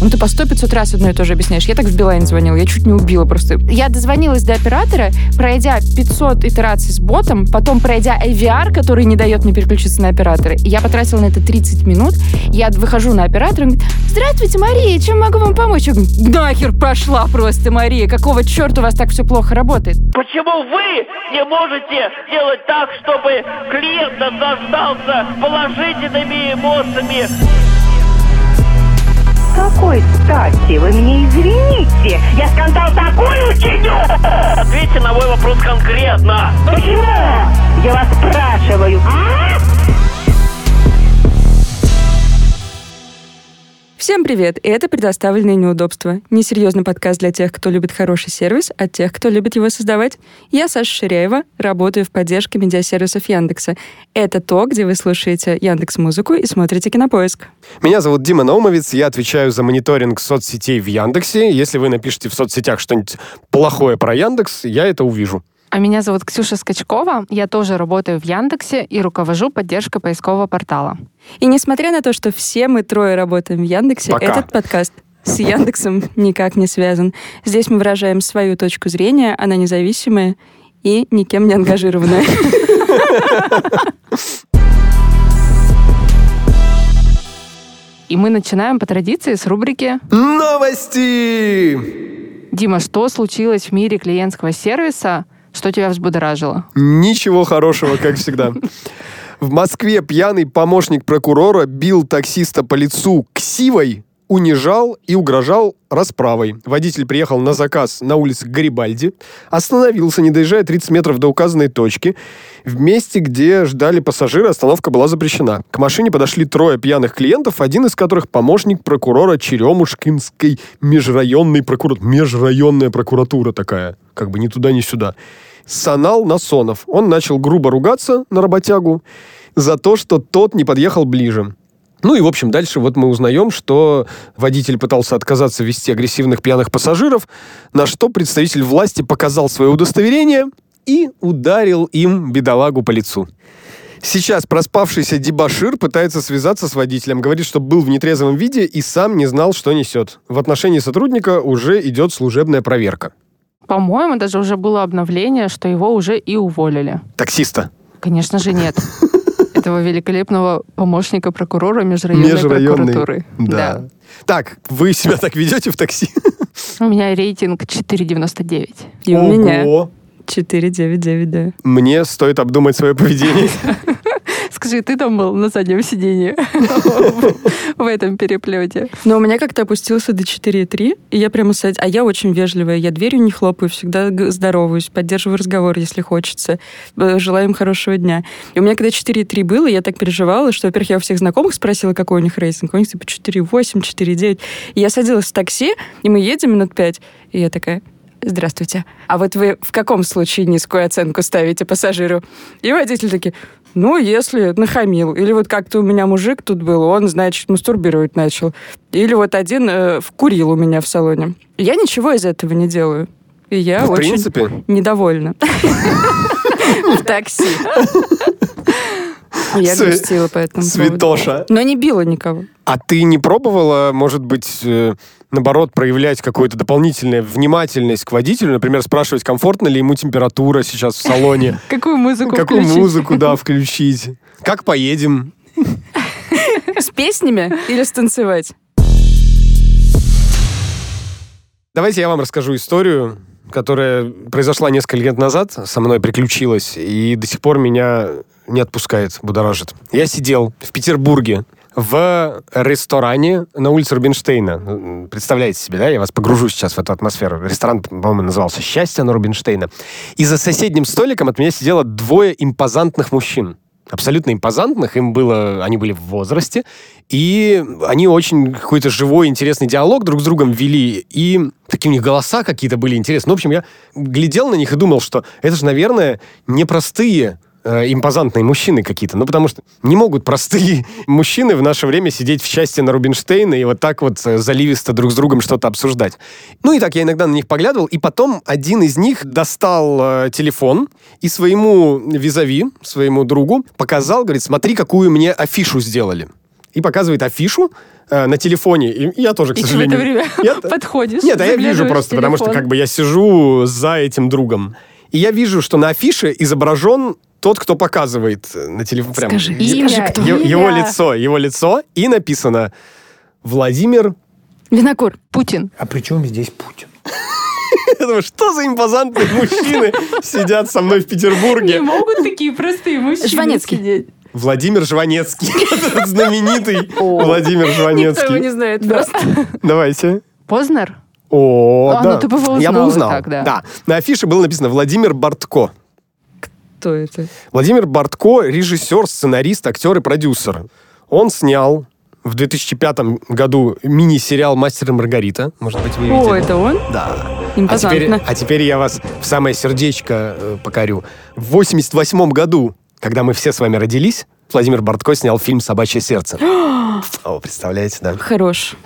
Ну, ты по сто 500 раз одно и то же объясняешь. Я так в Билайн звонила, я чуть не убила просто. Я дозвонилась до оператора, пройдя 500 итераций с ботом, потом пройдя AVR, который не дает мне переключиться на оператора. Я потратила на это 30 минут. Я выхожу на оператора, он говорит, здравствуйте, Мария, чем могу вам помочь? Я говорю, нахер пошла просто, Мария, какого черта у вас так все плохо работает? Почему вы не можете делать так, чтобы клиент наслаждался положительными эмоциями? Какой стати? Вы мне извините. Я скандал такой учиню! Ответьте на мой вопрос конкретно. Почему? Я вас спрашиваю. А? Всем привет! И это «Предоставленные неудобства». Несерьезный подкаст для тех, кто любит хороший сервис, от тех, кто любит его создавать. Я Саша Ширяева, работаю в поддержке медиасервисов Яндекса. Это то, где вы слушаете Яндекс Музыку и смотрите Кинопоиск. Меня зовут Дима Наумовец, я отвечаю за мониторинг соцсетей в Яндексе. Если вы напишите в соцсетях что-нибудь плохое про Яндекс, я это увижу. А меня зовут Ксюша Скачкова. Я тоже работаю в Яндексе и руковожу поддержкой поискового портала. И несмотря на то, что все мы трое работаем в Яндексе, Пока. этот подкаст с Яндексом никак не связан. Здесь мы выражаем свою точку зрения, она независимая и никем не ангажированная. И мы начинаем по традиции с рубрики Новости! «Дима, что случилось в мире клиентского сервиса, что тебя взбудоражило?» Ничего хорошего, как всегда. В Москве пьяный помощник прокурора бил таксиста по лицу ксивой, унижал и угрожал расправой. Водитель приехал на заказ на улице Гарибальди, остановился, не доезжая 30 метров до указанной точки. В месте, где ждали пассажиры, остановка была запрещена. К машине подошли трое пьяных клиентов, один из которых помощник прокурора Черемушкинской межрайонной прокуратуры. Межрайонная прокуратура такая, как бы ни туда, ни сюда. Санал Насонов. Он начал грубо ругаться на работягу за то, что тот не подъехал ближе. Ну и, в общем, дальше вот мы узнаем, что водитель пытался отказаться вести агрессивных пьяных пассажиров, на что представитель власти показал свое удостоверение и ударил им бедолагу по лицу. Сейчас проспавшийся дебашир пытается связаться с водителем, говорит, что был в нетрезвом виде и сам не знал, что несет. В отношении сотрудника уже идет служебная проверка. По-моему, даже уже было обновление, что его уже и уволили. Таксиста. Конечно же, нет. Этого великолепного помощника прокурора межрайонной, прокуратуры. Да. Так, вы себя так ведете в такси? У меня рейтинг 4,99. И у меня Ого. 499, да. Мне стоит обдумать свое поведение. Скажи, ты там был на заднем сиденье в этом переплете? Но у меня как-то опустился до 4,3, и я прямо садь... А я очень вежливая, я дверью не хлопаю, всегда здороваюсь, поддерживаю разговор, если хочется. Желаю им хорошего дня. И у меня когда 4,3 было, я так переживала, что, во-первых, я у всех знакомых спросила, какой у них рейтинг. У них типа 4,8, 4,9. И я садилась в такси, и мы едем минут пять, и я такая... Здравствуйте. А вот вы в каком случае низкую оценку ставите пассажиру? И водитель такие, ну, если нахамил. Или вот как-то у меня мужик тут был, он, значит, мастурбировать начал. Или вот один э, вкурил у меня в салоне. Я ничего из этого не делаю. И я В очень принципе. недовольна. В такси. Я Сви- грустила по этому поводу. Святоша. Но не била никого. А ты не пробовала, может быть, э, наоборот, проявлять какую-то дополнительную внимательность к водителю? Например, спрашивать, комфортно ли ему температура сейчас в салоне? Какую музыку Какую музыку, да, включить? Как поедем? С песнями или станцевать? Давайте я вам расскажу историю, которая произошла несколько лет назад, со мной приключилась, и до сих пор меня не отпускает, будоражит. Я сидел в Петербурге в ресторане на улице Рубинштейна. Представляете себе, да? Я вас погружу сейчас в эту атмосферу. Ресторан, по-моему, назывался «Счастье» на Рубинштейна. И за соседним столиком от меня сидело двое импозантных мужчин. Абсолютно импозантных. Им было... Они были в возрасте. И они очень какой-то живой, интересный диалог друг с другом вели. И такие у них голоса какие-то были интересные. Ну, в общем, я глядел на них и думал, что это же, наверное, непростые э, импозантные мужчины какие-то. Ну, потому что не могут простые мужчины в наше время сидеть в части на Рубинштейна и вот так вот э, заливисто друг с другом что-то обсуждать. Ну, и так я иногда на них поглядывал, и потом один из них достал э, телефон и своему визави, своему другу показал, говорит, смотри, какую мне афишу сделали. и показывает афишу э, на телефоне. И я тоже, к И ты в сожалению... это время Я- подходишь, Нет, а я вижу просто, в потому что телефон. как бы я сижу за этим другом. И я вижу, что на афише изображен тот, кто показывает э, на телефон. Прям, Скажи, е- Имя, кто? е- его лицо, его лицо, и написано Владимир. Винокур. Путин. А при чем здесь Путин? Я думаю, что за импозантные мужчины сидят со мной в Не Петербурге? могут такие простые мужчины Жванецкий. сидеть. Владимир Жванецкий. Знаменитый Владимир Никто его не Жванецкий. знает просто. Давайте. Познер? О, А, да. ну ты бы его Я бы узнал да. На афише было написано Владимир Бортко. Кто это? Владимир Бортко – режиссер, сценарист, актер и продюсер. Он снял в 2005 году мини-сериал «Мастер и Маргарита». Может быть, вы видели? О, это он? Да. А теперь, Импозантно. а теперь я вас в самое сердечко э, покорю. В 88 году, когда мы все с вами родились, Владимир Бортко снял фильм «Собачье сердце». О, представляете, да? Хорош.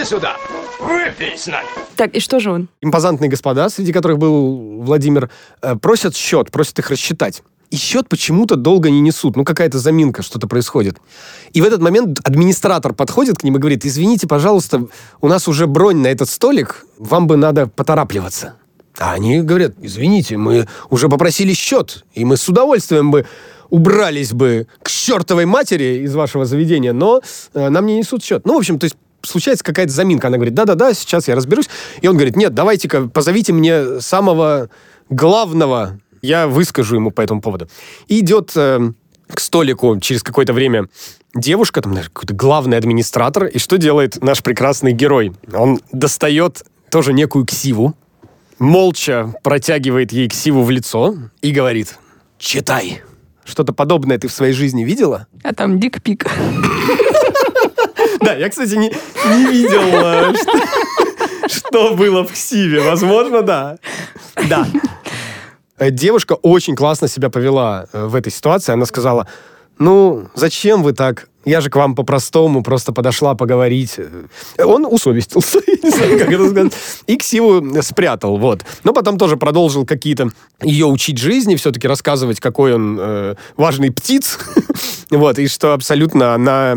Иди сюда! Выпей с нами! Так, и что же он? импозантные господа, среди которых был Владимир, э, просят счет, просят их рассчитать. И счет почему-то долго не несут. Ну, какая-то заминка, что-то происходит. И в этот момент администратор подходит к ним и говорит, извините, пожалуйста, у нас уже бронь на этот столик, вам бы надо поторапливаться. А они говорят, извините, мы уже попросили счет, и мы с удовольствием бы убрались бы к чертовой матери из вашего заведения, но э, нам не несут счет. Ну, в общем, то есть случается какая-то заминка. Она говорит, да-да-да, сейчас я разберусь. И он говорит, нет, давайте-ка позовите мне самого главного, я выскажу ему по этому поводу. И идет э, к столику через какое-то время девушка, там, наверное, какой-то главный администратор, и что делает наш прекрасный герой? Он достает тоже некую ксиву, молча протягивает ей ксиву в лицо и говорит, читай. Что-то подобное ты в своей жизни видела? А там дикпик. Да, я, кстати, не, не видел, э, что, что было в ксиве. Возможно, да. Да. Девушка очень классно себя повела э, в этой ситуации. Она сказала, ну, зачем вы так? Я же к вам по-простому просто подошла поговорить. Он усовестился, я не знаю, как это сказать, и ксиву спрятал, вот. Но потом тоже продолжил какие-то ее учить жизни, все-таки рассказывать, какой он э, важный птиц, вот, и что абсолютно она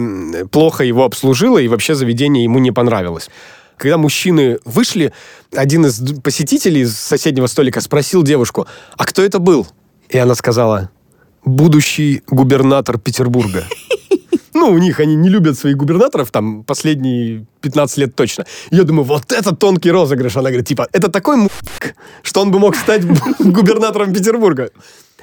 плохо его обслужила, и вообще заведение ему не понравилось. Когда мужчины вышли, один из посетителей с соседнего столика спросил девушку, а кто это был? И она сказала, будущий губернатор Петербурга. Ну, у них они не любят своих губернаторов, там, последние 15 лет точно. Я думаю, вот это тонкий розыгрыш. Она говорит, типа, это такой мужик, что он бы мог стать губернатором Петербурга.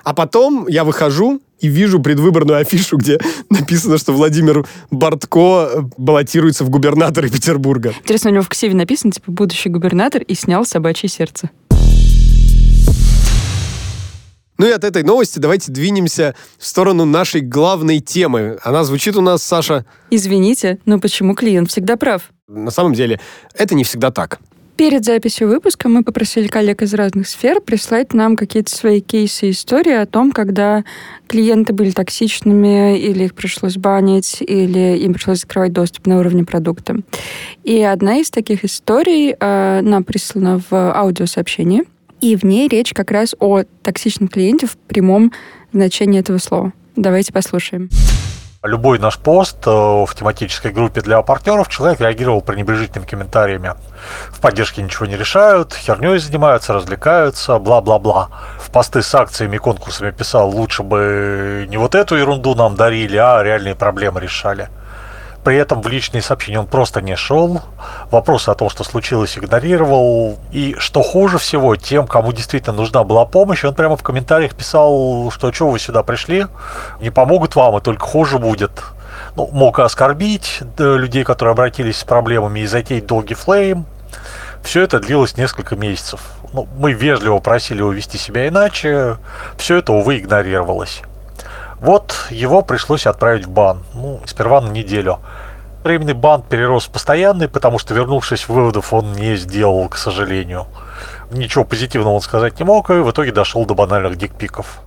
А потом я выхожу и вижу предвыборную афишу, где написано, что Владимир Бортко баллотируется в губернаторы Петербурга. Интересно, у него в ксиве написано, типа, будущий губернатор и снял собачье сердце. Ну и от этой новости давайте двинемся в сторону нашей главной темы. Она звучит у нас, Саша, Извините, но почему клиент всегда прав? на самом деле, это не всегда так. Перед записью выпуска мы попросили коллег из разных сфер прислать нам какие-то свои кейсы и истории о том, когда клиенты были токсичными, или их пришлось банить, или им пришлось закрывать доступ на уровне продукта. И одна из таких историй э, нам прислана в аудиосообщении, и в ней речь как раз о токсичном клиенте в прямом значении этого слова. Давайте послушаем. Любой наш пост э, в тематической группе для партнеров человек реагировал пренебрежительными комментариями. В поддержке ничего не решают, херней занимаются, развлекаются, бла-бла-бла. В посты с акциями и конкурсами писал, лучше бы не вот эту ерунду нам дарили, а реальные проблемы решали. При этом в личные сообщения он просто не шел, вопросы о том, что случилось, игнорировал. И что хуже всего, тем, кому действительно нужна была помощь, он прямо в комментариях писал, что что вы сюда пришли, не помогут вам, и только хуже будет. Ну, мог оскорбить людей, которые обратились с проблемами, и затеять долгий флейм. Все это длилось несколько месяцев. Ну, мы вежливо просили его вести себя иначе, все это, увы, игнорировалось. Вот его пришлось отправить в бан. Ну, сперва на неделю. Временный бан перерос в постоянный, потому что, вернувшись, выводов он не сделал, к сожалению. Ничего позитивного он сказать не мог, и в итоге дошел до банальных дикпиков.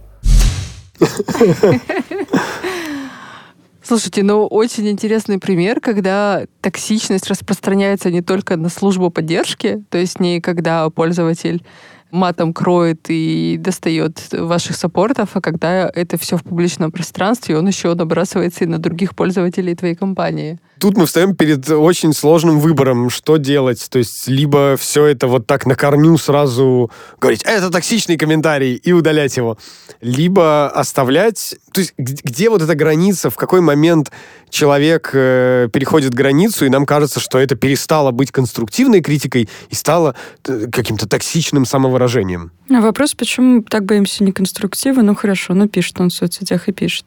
Слушайте, ну очень интересный пример, когда токсичность распространяется не только на службу поддержки, то есть не когда пользователь матом кроет и достает ваших саппортов, а когда это все в публичном пространстве, он еще набрасывается и на других пользователей твоей компании. Тут мы встаем перед очень сложным выбором, что делать. То есть, либо все это вот так на корню сразу говорить, это токсичный комментарий, и удалять его. Либо оставлять... То есть, где вот эта граница, в какой момент человек э, переходит границу, и нам кажется, что это перестало быть конструктивной критикой и стало э, каким-то токсичным самовыражением. А вопрос, почему так боимся неконструктива? Ну хорошо, ну пишет он в соцсетях и пишет.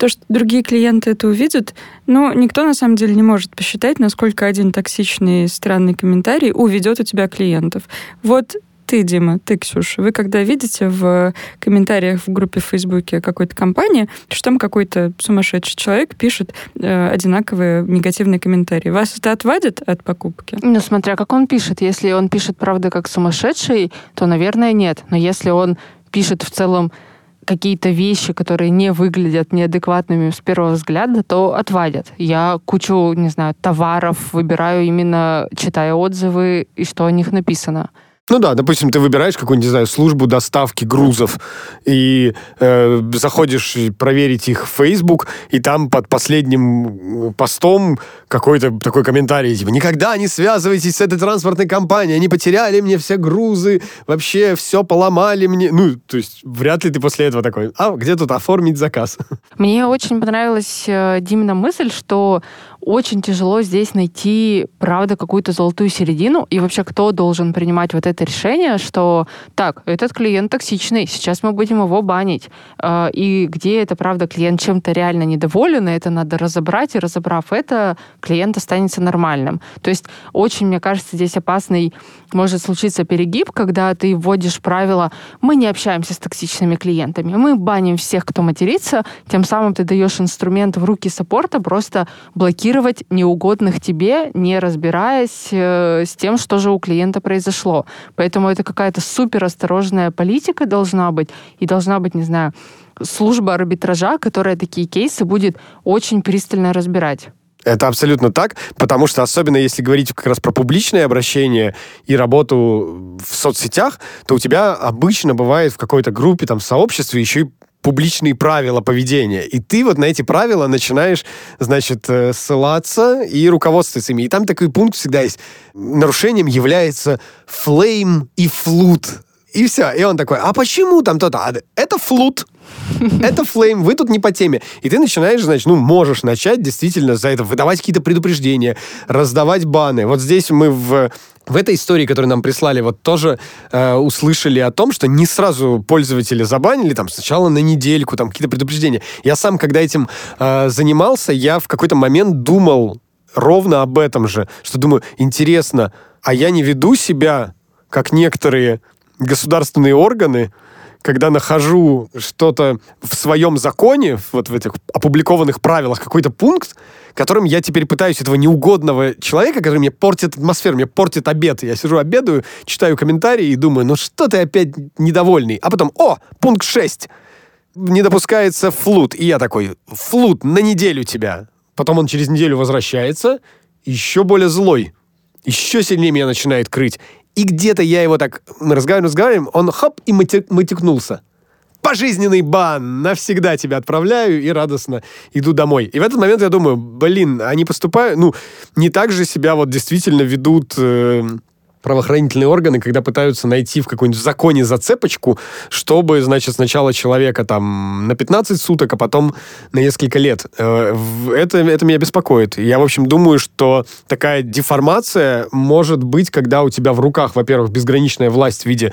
То, что другие клиенты это увидят, но никто на самом деле не может посчитать, насколько один токсичный, странный комментарий уведет у тебя клиентов. Вот ты, Дима, ты, Ксюша, вы когда видите в комментариях в группе в Фейсбуке какой-то компании, что там какой-то сумасшедший человек пишет э, одинаковые негативные комментарии, вас это отвадит от покупки? Ну, смотря как он пишет. Если он пишет, правда, как сумасшедший, то, наверное, нет. Но если он пишет в целом какие-то вещи, которые не выглядят неадекватными с первого взгляда, то отвадят. Я кучу, не знаю, товаров выбираю именно читая отзывы и что о них написано. Ну да, допустим, ты выбираешь какую-нибудь, не знаю, службу доставки грузов и э, заходишь проверить их в Facebook, и там под последним постом какой-то такой комментарий, типа, никогда не связывайтесь с этой транспортной компанией, они потеряли мне все грузы, вообще все поломали мне. Ну, то есть вряд ли ты после этого такой, а где тут оформить заказ? Мне очень понравилась э, Димина мысль, что очень тяжело здесь найти, правда, какую-то золотую середину, и вообще кто должен принимать вот это решение, что так, этот клиент токсичный, сейчас мы будем его банить, а, и где это, правда, клиент чем-то реально недоволен, и это надо разобрать, и разобрав это, клиент останется нормальным. То есть очень, мне кажется, здесь опасный может случиться перегиб, когда ты вводишь правила «мы не общаемся с токсичными клиентами, мы баним всех, кто матерится», тем самым ты даешь инструмент в руки саппорта просто блокировать неугодных тебе, не разбираясь э, с тем, что же у клиента произошло. Поэтому это какая-то супер осторожная политика должна быть, и должна быть, не знаю, служба арбитража, которая такие кейсы будет очень пристально разбирать. Это абсолютно так, потому что особенно если говорить как раз про публичное обращение и работу в соцсетях, то у тебя обычно бывает в какой-то группе, там, сообществе еще и публичные правила поведения. И ты вот на эти правила начинаешь, значит, э, ссылаться и руководствоваться ими. И там такой пункт всегда есть. Нарушением является флейм и флут. И все. И он такой, а почему там то-то? А, это флут. Это флейм, вы тут не по теме. И ты начинаешь, значит, ну, можешь начать действительно за это выдавать какие-то предупреждения, раздавать баны. Вот здесь мы в в этой истории, которую нам прислали, вот тоже э, услышали о том, что не сразу пользователи забанили, там сначала на недельку, там какие-то предупреждения. Я сам, когда этим э, занимался, я в какой-то момент думал ровно об этом же, что думаю, интересно, а я не веду себя, как некоторые государственные органы, когда нахожу что-то в своем законе, вот в этих опубликованных правилах, какой-то пункт, которым я теперь пытаюсь этого неугодного человека, который мне портит атмосферу, мне портит обед. Я сижу, обедаю, читаю комментарии и думаю, ну что ты опять недовольный? А потом, о, пункт 6. Не допускается флут. И я такой, флут, на неделю тебя. Потом он через неделю возвращается, еще более злой. Еще сильнее меня начинает крыть. И где-то я его так, мы разговариваем, разговариваем, он хоп, и матекнулся. Пожизненный бан, навсегда тебя отправляю и радостно иду домой. И в этот момент я думаю, блин, они поступают, ну, не так же себя вот действительно ведут э, правоохранительные органы, когда пытаются найти в какой-нибудь законе зацепочку, чтобы, значит, сначала человека там на 15 суток, а потом на несколько лет. Э, это, это меня беспокоит. Я, в общем, думаю, что такая деформация может быть, когда у тебя в руках, во-первых, безграничная власть в виде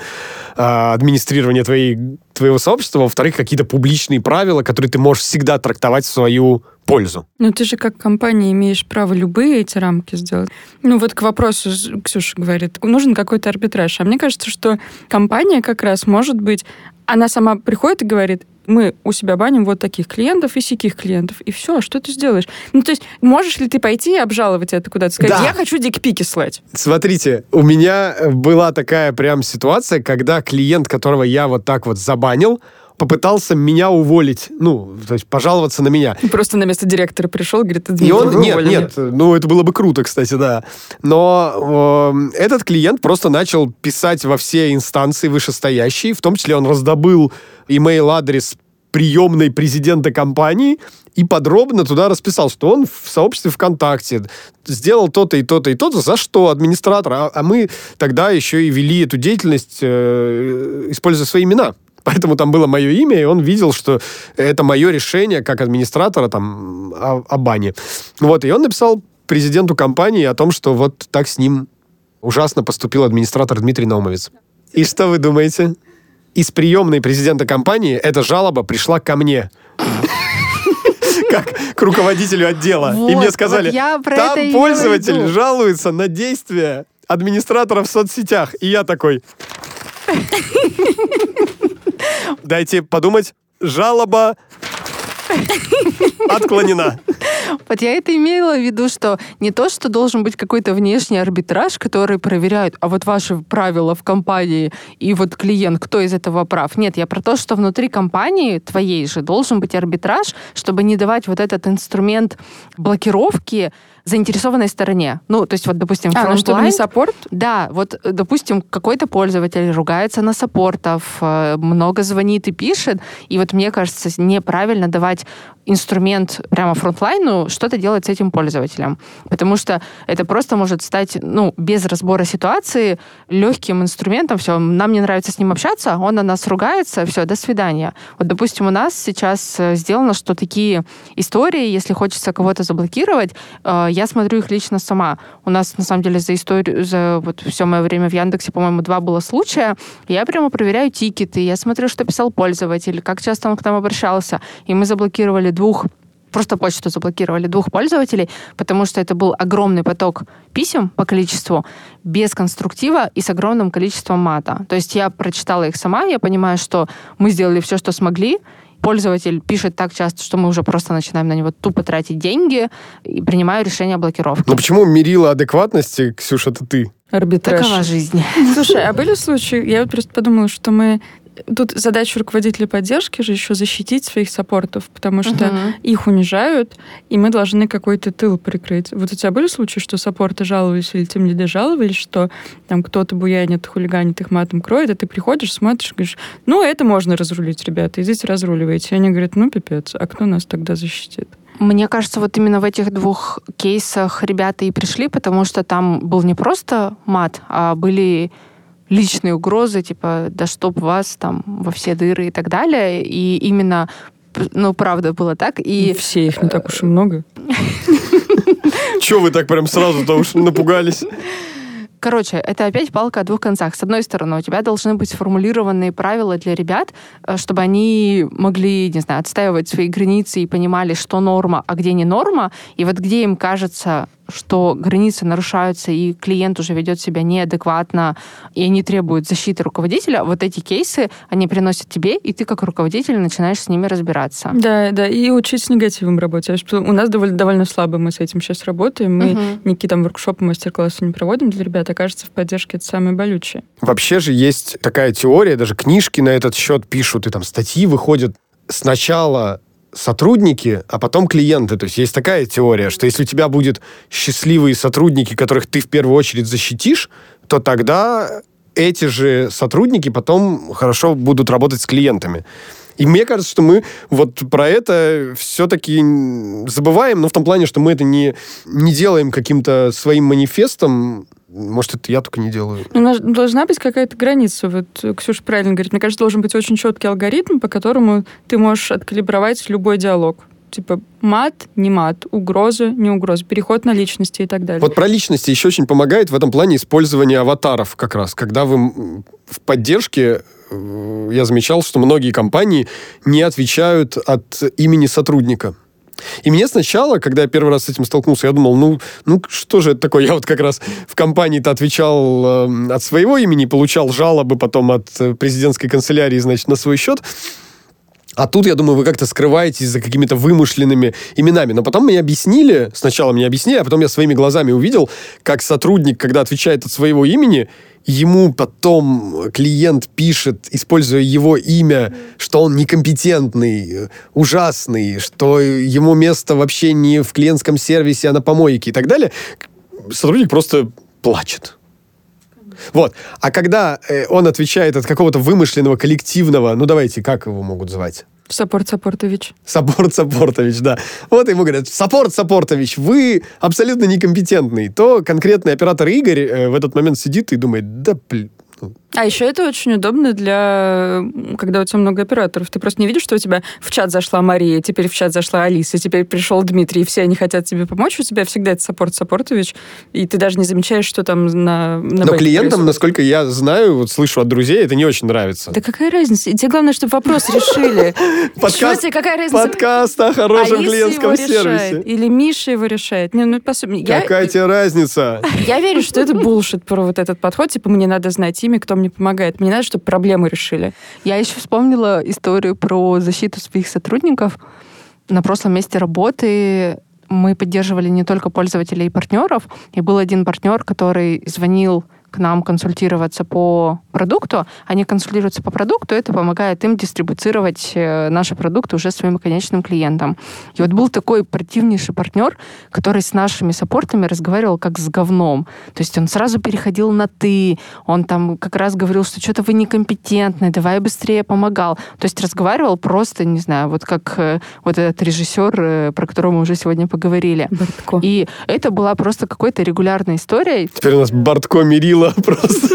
э, администрирования твоей, твоего сообщества, во-вторых, какие-то публичные правила, которые ты можешь всегда трактовать в свою пользу. Ну, ты же как компания имеешь право любые эти рамки сделать. Ну, вот к вопросу, Ксюша говорит, нужен какой-то арбитраж. А мне кажется, что компания как раз может быть, она сама приходит и говорит, мы у себя баним вот таких клиентов и сяких клиентов. И все, что ты сделаешь? Ну, то есть, можешь ли ты пойти и обжаловать это куда-то? Сказать, да. я хочу дикпики слать. Смотрите, у меня была такая прям ситуация, когда клиент, которого я вот так вот забанил, попытался меня уволить. Ну, то есть пожаловаться на меня. Просто на место директора пришел, говорит, И он, нет, нет, ну это было бы круто, кстати, да. Но э, этот клиент просто начал писать во все инстанции вышестоящие, в том числе он раздобыл имейл-адрес приемной президента компании и подробно туда расписал, что он в сообществе ВКонтакте сделал то-то и то-то и то-то, за что администратор, а, а мы тогда еще и вели эту деятельность, э, используя свои имена. Поэтому там было мое имя, и он видел, что это мое решение как администратора там о, о бане. Вот, и он написал президенту компании о том, что вот так с ним ужасно поступил администратор Дмитрий Наумовец. И что вы думаете? Из приемной президента компании эта жалоба пришла ко мне. Как к руководителю отдела. И мне сказали, вот там пользователь имела в виду». жалуется на действия администратора в соцсетях. И я такой... Дайте подумать. Жалоба отклонена. Вот я это имела в виду, что не то, что должен быть какой-то внешний арбитраж, который проверяет, а вот ваши правила в компании и вот клиент, кто из этого прав. Нет, я про то, что внутри компании твоей же должен быть арбитраж, чтобы не давать вот этот инструмент блокировки заинтересованной стороне. Ну, то есть вот, допустим, А, ну, чтобы не саппорт? да, вот, э, допустим, какой-то пользователь ругается на саппортов, э, много звонит и пишет, и вот мне кажется, неправильно давать инструмент прямо фронтлайну что-то делать с этим пользователем. Потому что это просто может стать, ну, без разбора ситуации, легким инструментом. Все, нам не нравится с ним общаться, он на нас ругается, все, до свидания. Вот, допустим, у нас сейчас э, сделано, что такие истории, если хочется кого-то заблокировать, я смотрю их лично сама. У нас, на самом деле, за историю, за вот все мое время в Яндексе, по-моему, два было случая. Я прямо проверяю тикеты, я смотрю, что писал пользователь, как часто он к нам обращался. И мы заблокировали двух просто почту заблокировали двух пользователей, потому что это был огромный поток писем по количеству, без конструктива и с огромным количеством мата. То есть я прочитала их сама, я понимаю, что мы сделали все, что смогли, пользователь пишет так часто, что мы уже просто начинаем на него тупо тратить деньги и принимаю решение о блокировке. Но почему мерила адекватности, Ксюша, это ты? Арбитраж. Такова жизнь. Слушай, а были случаи, я вот просто подумала, что мы Тут задача руководителя поддержки же еще защитить своих саппортов, потому что Мгм. их унижают, и мы должны какой-то тыл прикрыть. Вот у тебя были случаи, что саппорты жаловались или тем лиды жаловались, что там кто-то буянит, хулиганит, их матом кроет, а ты приходишь, смотришь, говоришь, ну, это можно разрулить, ребята, идите разруливайте. И они говорят, ну, пипец, а кто нас тогда защитит? Мне кажется, вот именно в этих двух кейсах ребята и пришли, потому что там был не просто мат, а были личные угрозы, типа, да чтоб вас там во все дыры и так далее. И именно, ну, правда, было так. И И все их не так уж и много. Че вы так прям сразу-то уж напугались? Короче, это опять палка о двух концах. С одной стороны, у тебя должны быть сформулированные правила для ребят, э, чтобы они могли, не знаю, отстаивать свои границы и понимали, что норма, а где не норма. И вот где им кажется, что границы нарушаются, и клиент уже ведет себя неадекватно, и они требуют защиты руководителя, вот эти кейсы, они приносят тебе, и ты как руководитель начинаешь с ними разбираться. Да, да, и учить с негативом работать. У нас довольно, довольно слабо мы с этим сейчас работаем. Мы Мгм. никакие там воркшопы, мастер-классы не проводим для ребят. Окажется, в поддержке это самое болючее. Вообще же есть такая теория, даже книжки на этот счет пишут, и там статьи выходят. Сначала сотрудники, а потом клиенты. То есть есть такая теория, что если у тебя будут счастливые сотрудники, которых ты в первую очередь защитишь, то тогда эти же сотрудники потом хорошо будут работать с клиентами. И мне кажется, что мы вот про это все-таки забываем, но в том плане, что мы это не, не делаем каким-то своим манифестом. Может, это я только не делаю. Ну, у нас должна быть какая-то граница. Вот Ксюша правильно говорит. Мне кажется, должен быть очень четкий алгоритм, по которому ты можешь откалибровать любой диалог. Типа мат, не мат, угроза, не угроза, переход на личности и так далее. Вот про личности еще очень помогает в этом плане использование аватаров как раз. Когда вы в поддержке, э, я замечал, что многие компании не отвечают от имени сотрудника. И мне сначала, когда я первый раз с этим столкнулся, я думал, ну, ну что же это такое? Я вот как раз в компании-то отвечал э, от своего имени, получал жалобы потом от э, президентской канцелярии, значит, на свой счет. А тут, я думаю, вы как-то скрываетесь за какими-то вымышленными именами. Но потом мне объяснили, сначала мне объяснили, а потом я своими глазами увидел, как сотрудник, когда отвечает от своего имени, ему потом клиент пишет, используя его имя, что он некомпетентный, ужасный, что ему место вообще не в клиентском сервисе, а на помойке и так далее, сотрудник просто плачет. Вот. А когда э, он отвечает от какого-то вымышленного коллективного, ну давайте, как его могут звать? Саппорт Саппортович. Саппорт Саппортович, да. Вот ему говорят, Саппорт Саппортович, вы абсолютно некомпетентный. То конкретный оператор Игорь э, в этот момент сидит и думает, да, блин, А еще это очень удобно для, когда у тебя много операторов. Ты просто не видишь, что у тебя в чат зашла Мария, теперь в чат зашла Алиса, теперь пришел Дмитрий, и все они хотят тебе помочь. У тебя всегда это саппорт Саппортович, и ты даже не замечаешь, что там на, на Но клиентам, насколько я знаю, вот слышу от друзей, это не очень нравится. Да какая разница? И тебе главное, чтобы вопрос решили. Чё тебе, какая разница? подкаст о хорошем Алиса клиентском сервисе. или Миша его решает. Не, ну, по сути, я, Какая тебе разница? я верю, что это булшит про вот этот подход. Типа, мне надо знать имя, кто мне помогает. Мне надо, чтобы проблемы решили. Я еще вспомнила историю про защиту своих сотрудников. На прошлом месте работы мы поддерживали не только пользователей и партнеров, и был один партнер, который звонил к нам консультироваться по продукту. Они консультируются по продукту, это помогает им дистрибуцировать э, наши продукты уже своим конечным клиентам. И вот был такой противнейший партнер, который с нашими саппортами разговаривал как с говном. То есть он сразу переходил на «ты», он там как раз говорил, что что-то вы некомпетентны, давай быстрее помогал. То есть разговаривал просто, не знаю, вот как э, вот этот режиссер, э, про которого мы уже сегодня поговорили. Бортко. И это была просто какой-то регулярной историей. Теперь у нас Бортко Мерила просто.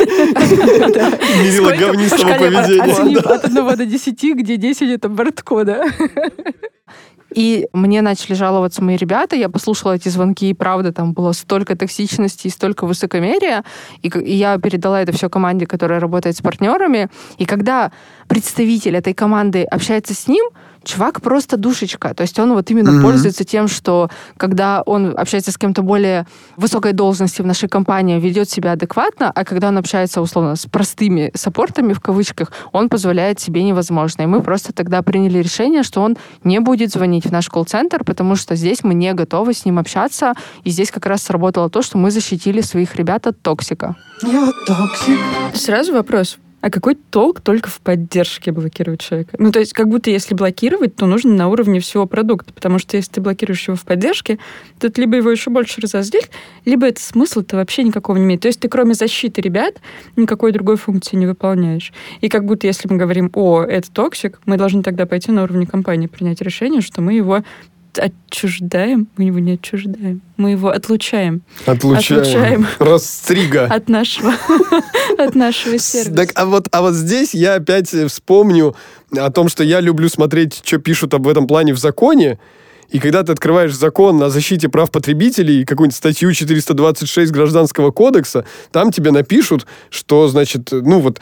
Мерила говнистого поведения. От 1 до 10, где 10 это Бортко, да? И мне начали жаловаться мои ребята, я послушала эти звонки, и правда, там было столько токсичности и столько высокомерия, и, и я передала это все команде, которая работает с партнерами, и когда представитель этой команды общается с ним, чувак просто душечка, то есть он вот именно Мгм. пользуется тем, что когда он общается с кем-то более высокой должности в нашей компании, ведет себя адекватно, а когда он общается, условно, с простыми саппортами, в кавычках, он позволяет себе невозможное. И мы просто тогда приняли решение, что он не будет звонить в наш колл-центр, потому что здесь мы не готовы с ним общаться, и здесь как раз сработало то, что мы защитили своих ребят от токсика. Сразу вопрос. А какой толк только в поддержке блокировать человека? Ну, то есть, как будто если блокировать, то нужно на уровне всего продукта, потому что если ты блокируешь его в поддержке, то это либо его еще больше разозлит, либо это смысла-то вообще никакого не имеет. То есть ты кроме защиты ребят никакой другой функции не выполняешь. И как будто если мы говорим, о, это токсик, мы должны тогда пойти на уровне компании, принять решение, что мы его отчуждаем, мы его не отчуждаем, мы его отлучаем Отлучаем. Отлучаем. Расстрига. от нашего, от нашего сервиса. Так, а вот, а вот здесь я опять э, вспомню о том, что я люблю смотреть, что пишут об этом плане в законе. И когда ты открываешь закон о защите прав потребителей, какую-нибудь статью 426 Гражданского кодекса, там тебе напишут, что, значит, ну вот,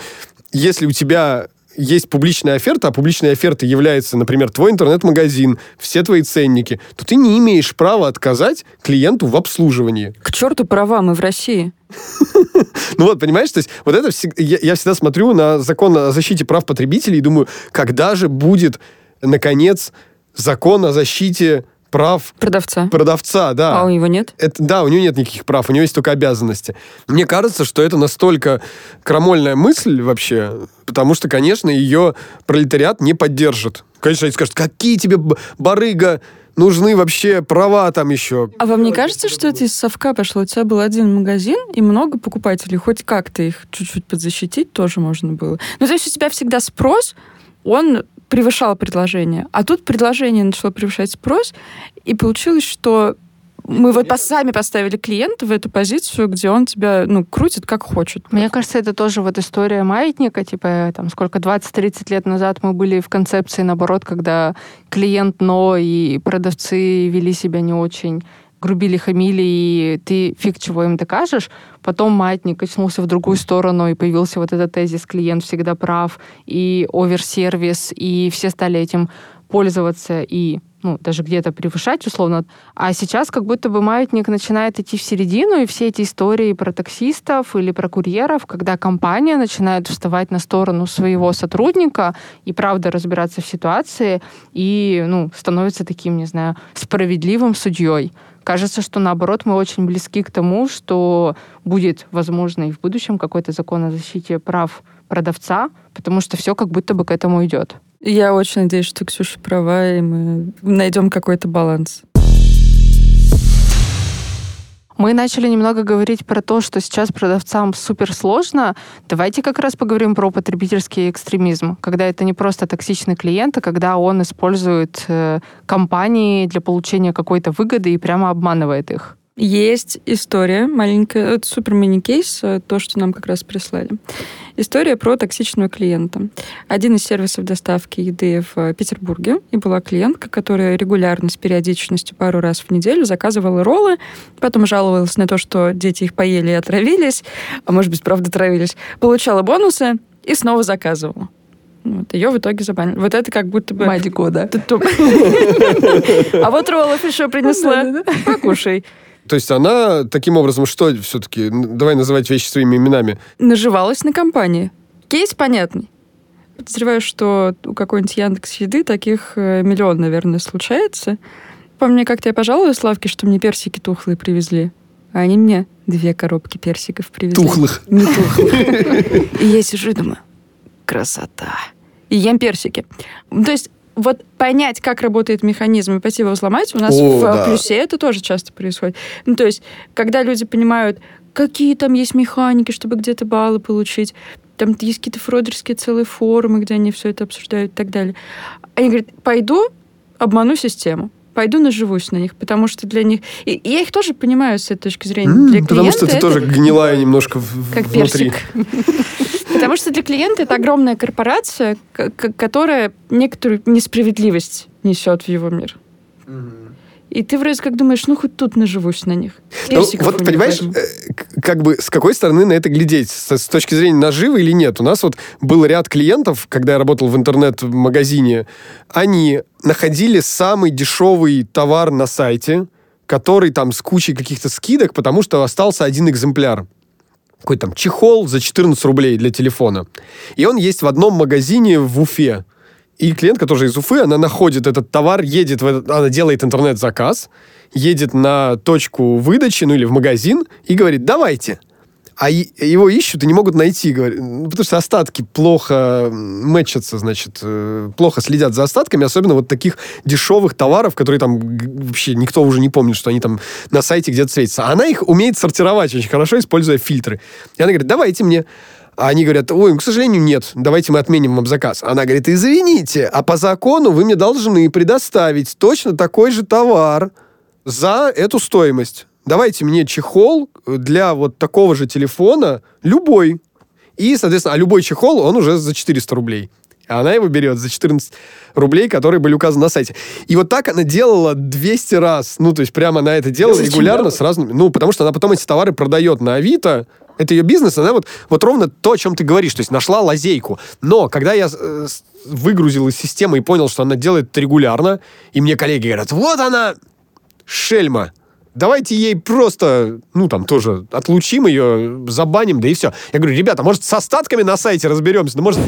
если у тебя есть публичная оферта, а публичной офертой является, например, твой интернет-магазин, все твои ценники, то ты не имеешь права отказать клиенту в обслуживании. К черту права, мы в России. Ну вот, понимаешь, то есть вот это я всегда смотрю на закон о защите прав потребителей и думаю, когда же будет, наконец, закон о защите прав Продавца. продавца, да. А у него нет? Это, да, у него нет никаких прав, у него есть только обязанности. Мне кажется, что это настолько крамольная мысль вообще, потому что, конечно, ее пролетариат не поддержит. Конечно, они скажут, какие тебе, барыга, нужны вообще права там еще. А вам не кажется, что это из совка пошло? У тебя был один магазин и много покупателей. Хоть как-то их чуть-чуть подзащитить тоже можно было. Ну, то есть у тебя всегда спрос, он превышал предложение. А тут предложение начало превышать спрос, и получилось, что мы вот по- сами поставили клиента в эту позицию, где он тебя, ну, крутит как хочет. Мне кажется, это тоже вот история маятника, типа, там, сколько, 20-30 лет назад мы были в концепции, наоборот, когда клиент но и продавцы вели себя не очень, грубили, хамили, и ты фиг чего им докажешь. Потом маятник качнулся в другую сторону, и появился вот этот тезис «клиент всегда прав», и оверсервис, и все стали этим пользоваться и ну, даже где-то превышать, условно. А сейчас как будто бы маятник начинает идти в середину, и все эти истории про таксистов или про курьеров, когда компания начинает вставать на сторону своего сотрудника и правда разбираться в ситуации, и ну, становится таким, не знаю, справедливым судьей, Кажется, что наоборот мы очень близки к тому, что будет, возможно, и в будущем какой-то закон о защите прав продавца, потому что все как будто бы к этому идет. Я очень надеюсь, что Ксюша права, и мы найдем какой-то баланс. Мы начали немного говорить про то, что сейчас продавцам супер сложно. Давайте как раз поговорим про потребительский экстремизм, когда это не просто токсичный клиент, а когда он использует э, компании для получения какой-то выгоды и прямо обманывает их. Есть история маленькая, это супер мини-кейс, э, то, что нам как раз прислали. История про токсичного клиента. Один из сервисов доставки еды в э, Петербурге, и была клиентка, которая регулярно, с периодичностью пару раз в неделю заказывала роллы, потом жаловалась на то, что дети их поели и отравились, а может быть, правда, травились, получала бонусы и снова заказывала. Вот, ее в итоге забанили. Вот это как будто бы... Мать года. А вот роллов еще принесла. Покушай. То есть она таким образом что все-таки, давай называть вещи своими именами, Наживалась на компании. Кейс понятный. Подозреваю, что у какой-нибудь Яндекс Еды таких э, миллион, наверное, случается. Помню, как-то я пожаловалась Славке, что мне персики тухлые привезли. А они мне две коробки персиков привезли. тухлых. Не тухлых. И я сижу и думаю, красота. И ем персики. То есть вот понять, как работает механизм и пойти его взломать, у нас О, в да. плюсе это тоже часто происходит. Ну, то есть, когда люди понимают, какие там есть механики, чтобы где-то баллы получить, там есть какие-то фродерские целые форумы, где они все это обсуждают и так далее. Они говорят, пойду, обману систему. Пойду наживусь на них, потому что для них... И, и я их тоже понимаю с этой точки зрения. М, для потому что ты клиента тоже это гнилая немножко в- как внутри. персик. Потому что для клиента это огромная корпорация, которая некоторую несправедливость несет в его мир. И ты вроде как думаешь, ну хоть тут наживусь на них. Ну, вот понимаешь, возьму. э, как бы с какой стороны на это глядеть? С, с точки зрения наживы или нет? У нас вот был ряд клиентов, когда я работал в интернет-магазине, они находили самый дешевый товар на сайте, который там с кучей каких-то скидок, потому что остался один экземпляр. Какой-то там чехол за 14 рублей для телефона. И он есть в одном магазине в Уфе. И клиентка тоже из Уфы, она находит этот товар, едет, в этот- она делает интернет-заказ, едет на точку выдачи, ну или в магазин, и говорит, давайте. А его ищут и не могут найти, говорят, ну, потому что остатки плохо мэчатся, значит, э, плохо следят за остатками, особенно вот таких дешевых товаров, которые там вообще никто уже не помнит, что они там на сайте где-то светятся. А она их умеет сортировать очень хорошо, используя фильтры. И она говорит, давайте мне. А они говорят, ой, к сожалению, нет, давайте мы отменим вам заказ. Она говорит, извините, а по закону вы мне должны предоставить точно такой же товар за эту стоимость. Давайте мне чехол для вот такого же телефона, любой. И, соответственно, а любой чехол, он уже за 400 рублей. А она его берет за 14 рублей, которые были указаны на сайте. И вот так она делала 200 раз. Ну, то есть прямо она это делала Зачем регулярно с разными... Ну, потому что она потом эти товары продает на Авито. Это ее бизнес, она вот, вот ровно то, о чем ты говоришь, то есть нашла лазейку. Но когда я э, выгрузил из системы и понял, что она делает это регулярно, и мне коллеги говорят, вот она, шельма, давайте ей просто, ну, там, тоже отлучим ее, забаним, да и все. Я говорю, ребята, может, с остатками на сайте разберемся? Ну, может,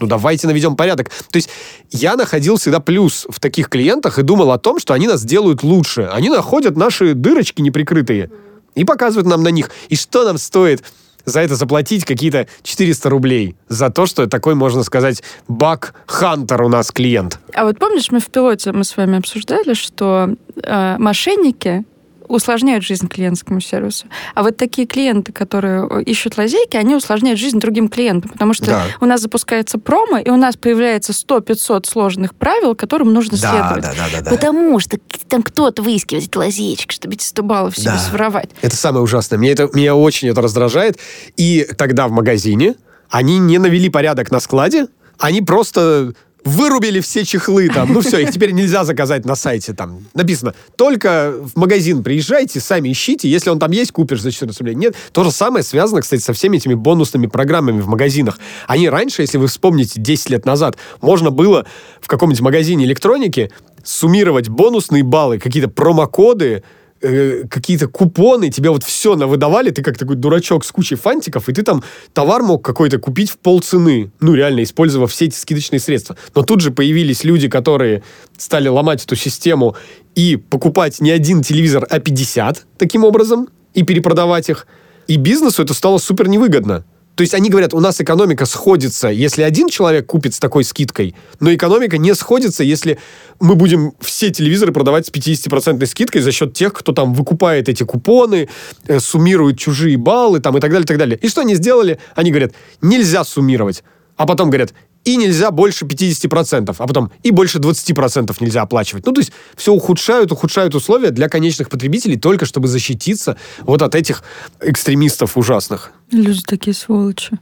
ну, давайте наведем порядок. То есть я находил всегда плюс в таких клиентах и думал о том, что они нас делают лучше. Они находят наши дырочки неприкрытые и показывают нам на них. И что нам стоит за это заплатить какие-то 400 рублей за то, что такой, можно сказать, баг-хантер у нас клиент. А вот помнишь, мы в пилоте мы с вами обсуждали, что э, мошенники усложняют жизнь клиентскому сервису. А вот такие клиенты, которые э, ищут лазейки, они усложняют жизнь другим клиентам, потому что Да. у нас запускается промо, и у нас появляется 100-500 сложных правил, которым нужно следовать. да, да, Потому что там кто-то выискивает эти лазеечки, чтобы эти 100 баллов себе Да. своровать. Это самое ужасное. Мне это меня очень это раздражает. И тогда в магазине они не навели порядок на складе, они просто вырубили все чехлы там. Ну все, их теперь нельзя заказать на сайте. Там написано, только в магазин приезжайте, сами ищите. Если он там есть, купишь за 14 рублей. Нет. То же самое связано, кстати, со всеми этими бонусными программами в магазинах. Они раньше, если вы вспомните 10 лет назад, можно было в каком-нибудь магазине электроники суммировать бонусные баллы, какие-то промокоды, э, какие-то купоны, тебе вот все навыдавали, ты как такой дурачок с кучей фантиков, и ты там товар мог какой-то купить в полцены, ну, реально, используя все эти скидочные средства. Но тут же появились люди, которые стали ломать эту систему и покупать не один телевизор, а 50 таким образом, и перепродавать их. И бизнесу это стало супер невыгодно. То есть они говорят, у нас экономика сходится, если один человек купит с такой скидкой, но экономика не сходится, если мы будем все телевизоры продавать с 50% скидкой за счет тех, кто там выкупает эти купоны, э, суммирует чужие баллы там, и так далее, и так далее. И что они сделали? Они говорят, нельзя суммировать. А потом говорят, и нельзя больше 50%, а потом и больше 20% нельзя оплачивать. Ну, то есть все ухудшают, ухудшают условия для конечных потребителей только чтобы защититься вот от этих экстремистов ужасных. Люди такие сволочи.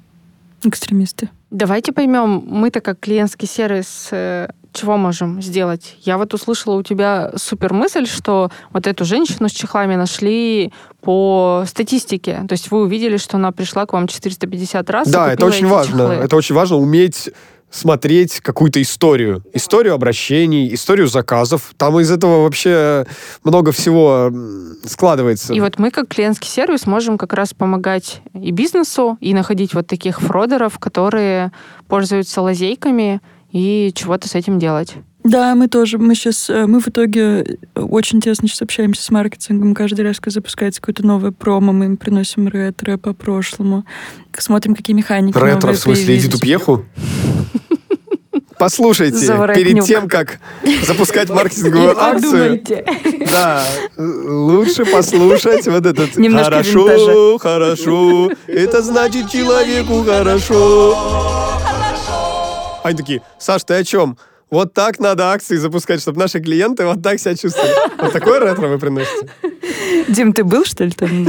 Экстремисты. Давайте поймем, мы-то как клиентский сервис э, чего можем сделать? Я вот услышала у тебя супер мысль, что вот эту женщину с чехлами нашли по статистике. То есть вы увидели, что она пришла к вам 450 раз. и Да, это очень эти важно. чехлы. Это очень важно уметь смотреть какую-то историю. Историю обращений, историю заказов. Там из этого вообще много всего складывается. И вот мы, как клиентский сервис, можем как раз помогать и бизнесу, и находить вот таких фродеров, которые пользуются лазейками, и чего-то с этим делать. Да, мы тоже. Мы сейчас, мы в итоге очень тесно сейчас общаемся с маркетингом. Каждый раз, когда запускается какое-то новое промо, мы им приносим ретро по прошлому. Смотрим, какие механики Ретро, новые в смысле, появились. Эдиту Пьеху? Послушайте, Заворотнюк. перед тем, как запускать маркетинговую акцию, Подумайте. да, лучше послушать вот этот Немножко «Хорошо, винтажа». хорошо, это значит человеку хорошо». Они такие, Саш, ты о чем? Вот так надо акции запускать, чтобы наши клиенты вот так себя чувствовали. Вот такое ретро вы приносите? Дим, ты был, что ли, там?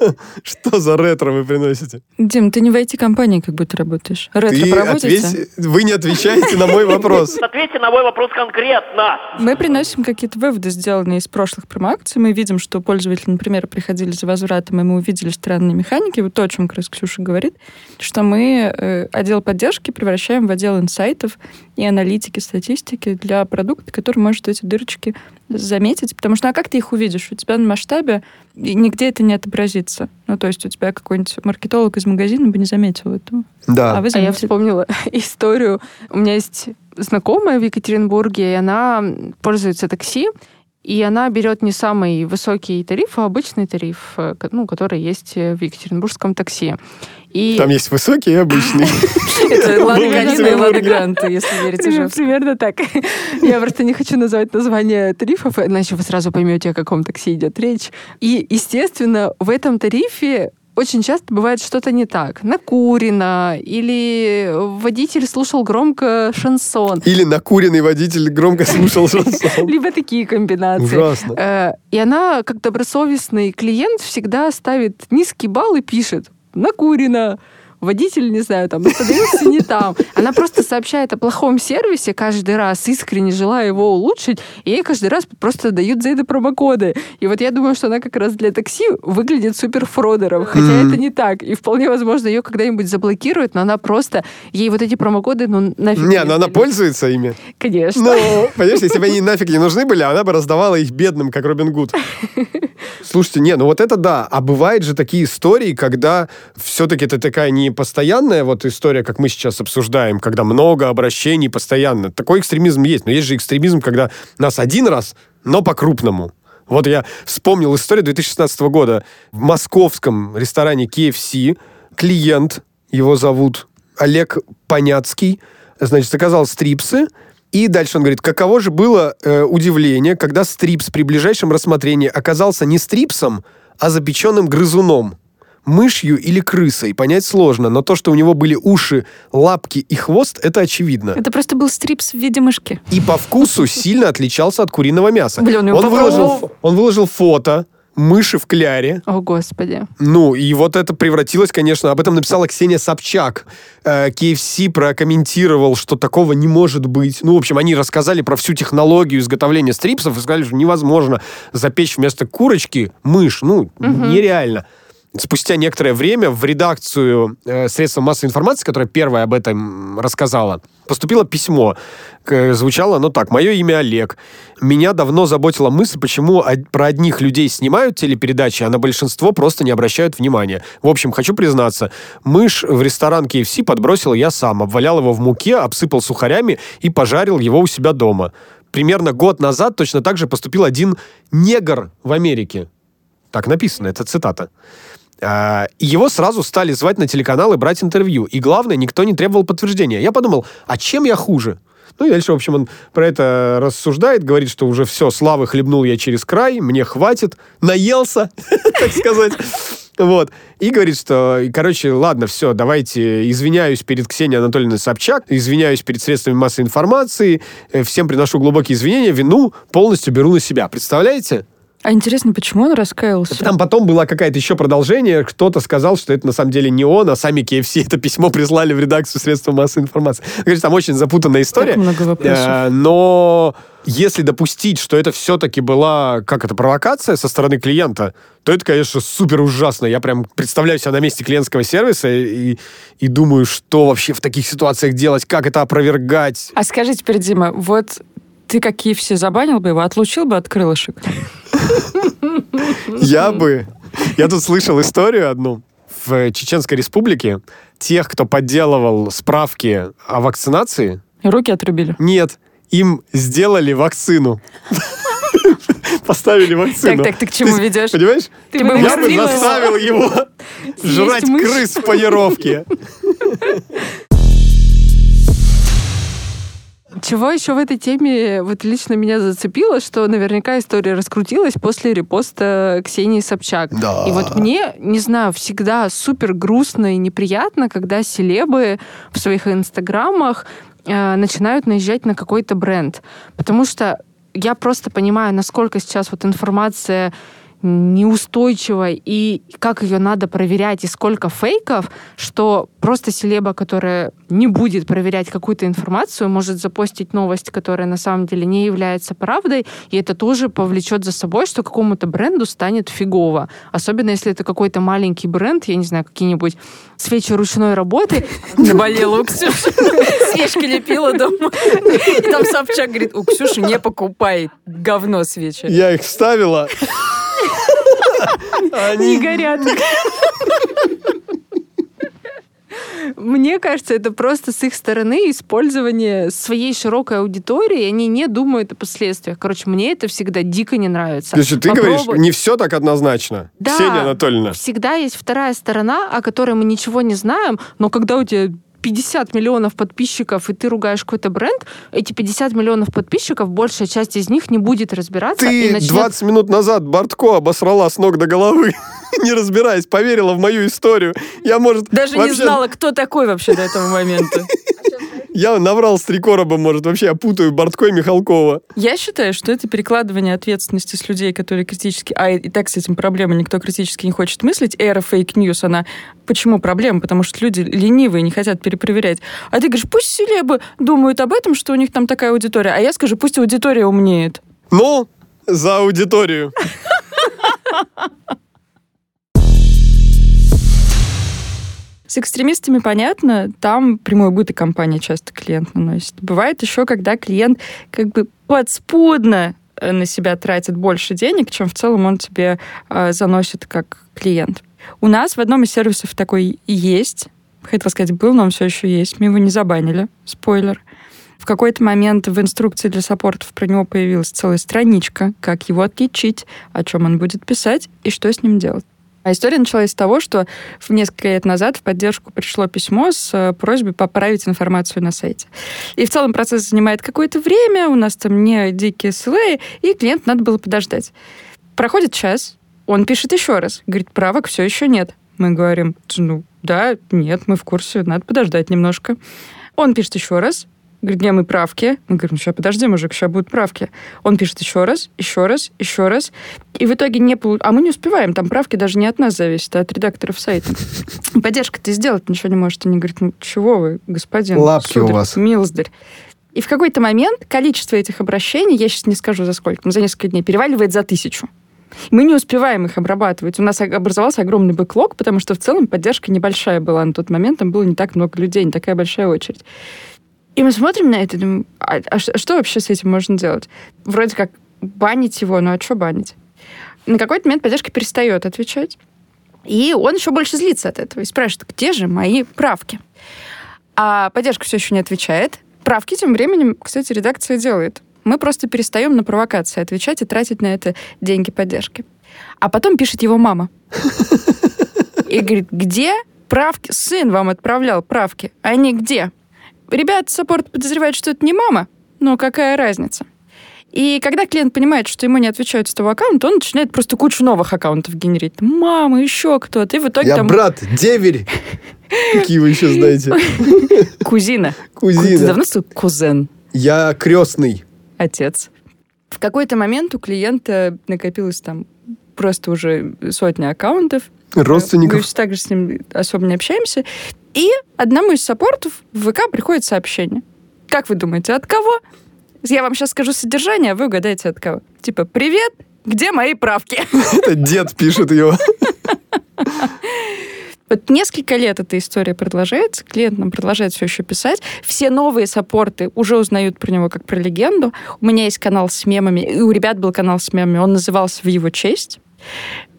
Что за ретро вы приносите? Дим, ты не в IT-компании как будто работаешь. Ретро Ты проводится? ответь, вы не отвечаете на мой вопрос. Ответьте на мой вопрос конкретно. Мы приносим какие-то выводы, сделанные из прошлых промоакций. Мы видим, что пользователи, например, приходили за возвратом, и мы увидели странные механики. Вот то, о чем как раз Ксюша говорит, что мы э, отдел поддержки превращаем в отдел инсайтов и аналитики, статистики для продукта, который может эти дырочки заметить. Потому что, а как ты их увидишь? У тебя на масштабе и нигде это не отобразится. Ну, то есть у тебя какой-нибудь маркетолог из магазина бы не заметил этого. Да. А вы А я вспомнила историю. У меня есть знакомая в Екатеринбурге, и она пользуется такси, и она берет не самый высокий тариф, а обычный тариф, э, ну, который есть э, в екатеринбургском такси. И Там есть высокий и обычный. Это Лада Был Галина и. Лада Гранта, если верить уже. примерно так. Я просто не хочу называть название тарифов, иначе вы сразу поймете, о каком такси идет речь. И, естественно, в этом тарифе очень часто бывает что-то не так. Накурено, или водитель слушал громко шансон. Или накуренный водитель громко слушал шансон. Либо такие комбинации. Ужасно. Э, И она, как добросовестный клиент, всегда ставит низкий балл и пишет «накурено», водитель, не знаю, там, остановился не там. Она просто сообщает о плохом сервисе каждый раз, искренне желая его улучшить, и ей каждый раз просто дают за это промокоды. И вот я думаю, что она как раз для такси выглядит супер фродером, хотя Мгм. это не так. И вполне возможно, ее когда-нибудь заблокируют, но она просто... Ей вот эти промокоды, ну, нафиг Не, но она пользуется ими. Конечно. Ну, понимаешь, если бы они нафиг не нужны были, она бы раздавала их бедным, как Робин Гуд. Слушайте, не, ну вот это да. А бывают же такие истории, когда все-таки это такая не постоянная вот история, как мы сейчас обсуждаем, когда много обращений постоянно. Такой экстремизм есть. Но есть же экстремизм, когда нас один раз, но по-крупному. Вот я вспомнил историю 2016 года. В московском ресторане KFC клиент, его зовут Олег Поняцкий, значит, заказал стрипсы, и дальше он говорит, каково же было э, удивление, когда стрипс при ближайшем рассмотрении оказался не стрипсом, а запеченным грызуном. Мышью или крысой, понять сложно, но то, что у него были уши, лапки и хвост, это очевидно. Это просто был стрипс в виде мышки. И по вкусу сильно отличался от куриного мяса. Блин, он выложил, он выложил фото мыши в кляре, О, Господи. ну, и вот это превратилось, конечно, об этом написала Ксения Собчак. Э, KFC прокомментировал, что такого не может быть. Ну, в общем, они рассказали про всю технологию изготовления стрипсов и сказали, что невозможно запечь вместо курочки мышь. Ну, нереально. Спустя некоторое время в редакцию э, средства массовой информации, которая первая об этом рассказала, поступило письмо. Звучало оно так. «Мое имя Олег. Меня давно заботила мысль, почему про одних людей снимают телепередачи, а на большинство просто не обращают внимания. В общем, хочу признаться, мышь в ресторан KFC подбросил я сам, обвалял его в муке, обсыпал сухарями и пожарил его у себя дома. Примерно год назад точно так же поступил один негр в Америке. Так написано, это цитата. А, его сразу стали звать на телеканал и брать интервью. И главное, никто не требовал подтверждения. Я подумал, а чем я хуже? Ну и дальше, в общем, он про это рассуждает, говорит, что уже все, славы хлебнул я через край, мне хватит, наелся, так сказать. Вот. И говорит, что, короче, ладно, все, давайте, извиняюсь перед Ксенией Анатольевной Собчак, извиняюсь перед средствами массовой информации, э, всем приношу глубокие извинения, вину полностью беру на себя. Представляете? А интересно, почему он раскаялся? Там потом было какое-то еще продолжение. Кто-то сказал, что это на самом деле не он, а сами KFC это письмо прислали в редакцию средств массовой информации. Короче, там очень запутанная история. Так много вопросов. Э, Но если допустить, что это все-таки была, как это, провокация со стороны клиента, то это, конечно, супер ужасно. Я прям представляю себя на месте клиентского сервиса и, и думаю, что вообще в таких ситуациях делать, как это опровергать. А скажи теперь, Дима, вот ты какие все забанил бы его, отлучил бы от крылышек? Я бы... Я тут слышал историю одну. В Чеченской республике тех, кто подделывал справки о вакцинации, Руки отрубили. нет, им сделали вакцину. Поставили вакцину. Так, так, ты к чему ведешь? Понимаешь? Ты бы бы Я бы заставил его жрать крыс в панировке. Чего еще в этой теме вот лично меня зацепило, что наверняка история раскрутилась после репоста Ксении Собчак. Да. И вот мне, не знаю, всегда супер грустно и неприятно, когда селебы в своих инстаграмах э, начинают наезжать на какой-то бренд. Потому что я просто понимаю, насколько сейчас вот информация неустойчива и как ее надо проверять и сколько фейков, что просто селеба, которая не будет проверять какую-то информацию, может запостить новость, которая на самом деле не является правдой, и это тоже повлечет за собой, что какому-то бренду станет фигово. Особенно если это какой-то маленький бренд, я не знаю, какие-нибудь свечи ручной работы, Наболела у Ксюши. Свечки лепила дома. И там Собчак говорит, у Ксюши не покупай говно свечи. Я их вставила. Не горят. Мне кажется, это просто с их стороны использование своей широкой аудитории, они не думают о последствиях. Короче, мне это всегда дико не нравится. Слушай, ты говоришь, Попробуй. не все так однозначно. Да. Ксения Анатольевна. Всегда есть вторая сторона, о которой мы ничего не знаем, но когда у тебя 50 миллионов подписчиков, и ты ругаешь какой-то бренд, эти 50 миллионов подписчиков, большая часть из них не будет разбираться и Ты начнет 20 минут назад Бортко обосрала с ног до головы, не разбираясь, поверила в мою историю. Я, может, Даже не вообще- знала, кто такой вообще до этого момента. Я наврал с три короба, может, вообще я путаю Бортко и Михалкова. Я считаю, что это перекладывание ответственности с людей, которые критически... А и так с этим проблема, никто критически не хочет мыслить. Эра fake news, она... Почему проблема? Потому что люди ленивые, не хотят перепроверять. А ты говоришь, пусть селебы думают об этом, что у них там такая аудитория. А я скажу, пусть аудитория умнеет. Ну, за аудиторию. С экстремистами понятно, там прямой убыток компания часто клиент наносит. Бывает еще, когда клиент как бы подспудно э, на себя тратит больше денег, чем в целом он тебе э, заносит как клиент. У нас в одном из сервисов такой есть. Хотела сказать, был, но он все еще есть. Мы его не забанили. Спойлер. В какой-то момент в инструкции для саппортов про него появилась целая страничка, как его отличить, о чем он будет писать и что с ним делать. А история началась с того, что несколько лет назад в поддержку пришло письмо с э, просьбой поправить информацию на сайте. И в целом процесс занимает какое-то время, у нас там не дикие SLA, и клиент надо было подождать. Проходит час, он пишет еще раз, говорит, правок все еще нет. Мы говорим, ну да, нет, мы в курсе, надо подождать немножко. Он пишет еще раз, говорит, где мы правки? Мы говорим, сейчас подожди, мужик, сейчас будут правки. Он пишет еще раз, еще раз, еще раз. И в итоге не получ... А мы не успеваем, там правки даже не от нас зависят, а от редакторов сайта. Поддержка-то сделать ничего не может. Они говорят, ну чего вы, господин Лапки у сударь, вас. милздарь. И в какой-то момент количество этих обращений, я сейчас не скажу за сколько, но за несколько дней, переваливает за тысячу. Мы не успеваем их обрабатывать. У нас образовался огромный бэклог, потому что в целом поддержка небольшая была на тот момент. Там было не так много людей, не такая большая очередь. И мы смотрим на это и думаем, а, а ш- что вообще с этим можно делать? Вроде как банить его, ну а что банить? На какой-то момент поддержка перестает отвечать. И он еще больше злится от этого и спрашивает, где же мои правки? А поддержка все еще не отвечает. Правки тем временем, кстати, редакция делает. Мы просто перестаем на провокации отвечать и тратить на это деньги поддержки. А потом пишет его мама. И говорит, где правки? Сын вам отправлял правки. Они где? Ребята саппорт подозревают, что это не мама. Но какая разница? И когда клиент понимает, что ему не отвечают с того аккаунта, он начинает просто кучу новых аккаунтов генерить. Мама, еще кто-то. И в итоге Я там брат, деверь. Какие вы еще знаете? кузина. Кузина. Ты давно стал кузен? Я крестный. отец. В какой-то момент у клиента накопилось там просто уже сотня аккаунтов. Мы Родственников. все так же с ним особо не общаемся. И одному из саппортов в ВК приходит сообщение. Как вы думаете, от кого? Я вам сейчас скажу содержание, а вы угадаете от кого. Типа, привет, где мои правки? Это дед пишет его. Вот несколько лет эта история продолжается, клиент нам продолжает все еще писать. Все новые саппорты уже узнают про него как про легенду. У меня есть канал с мемами, и у ребят был канал с мемами, он назывался в его честь.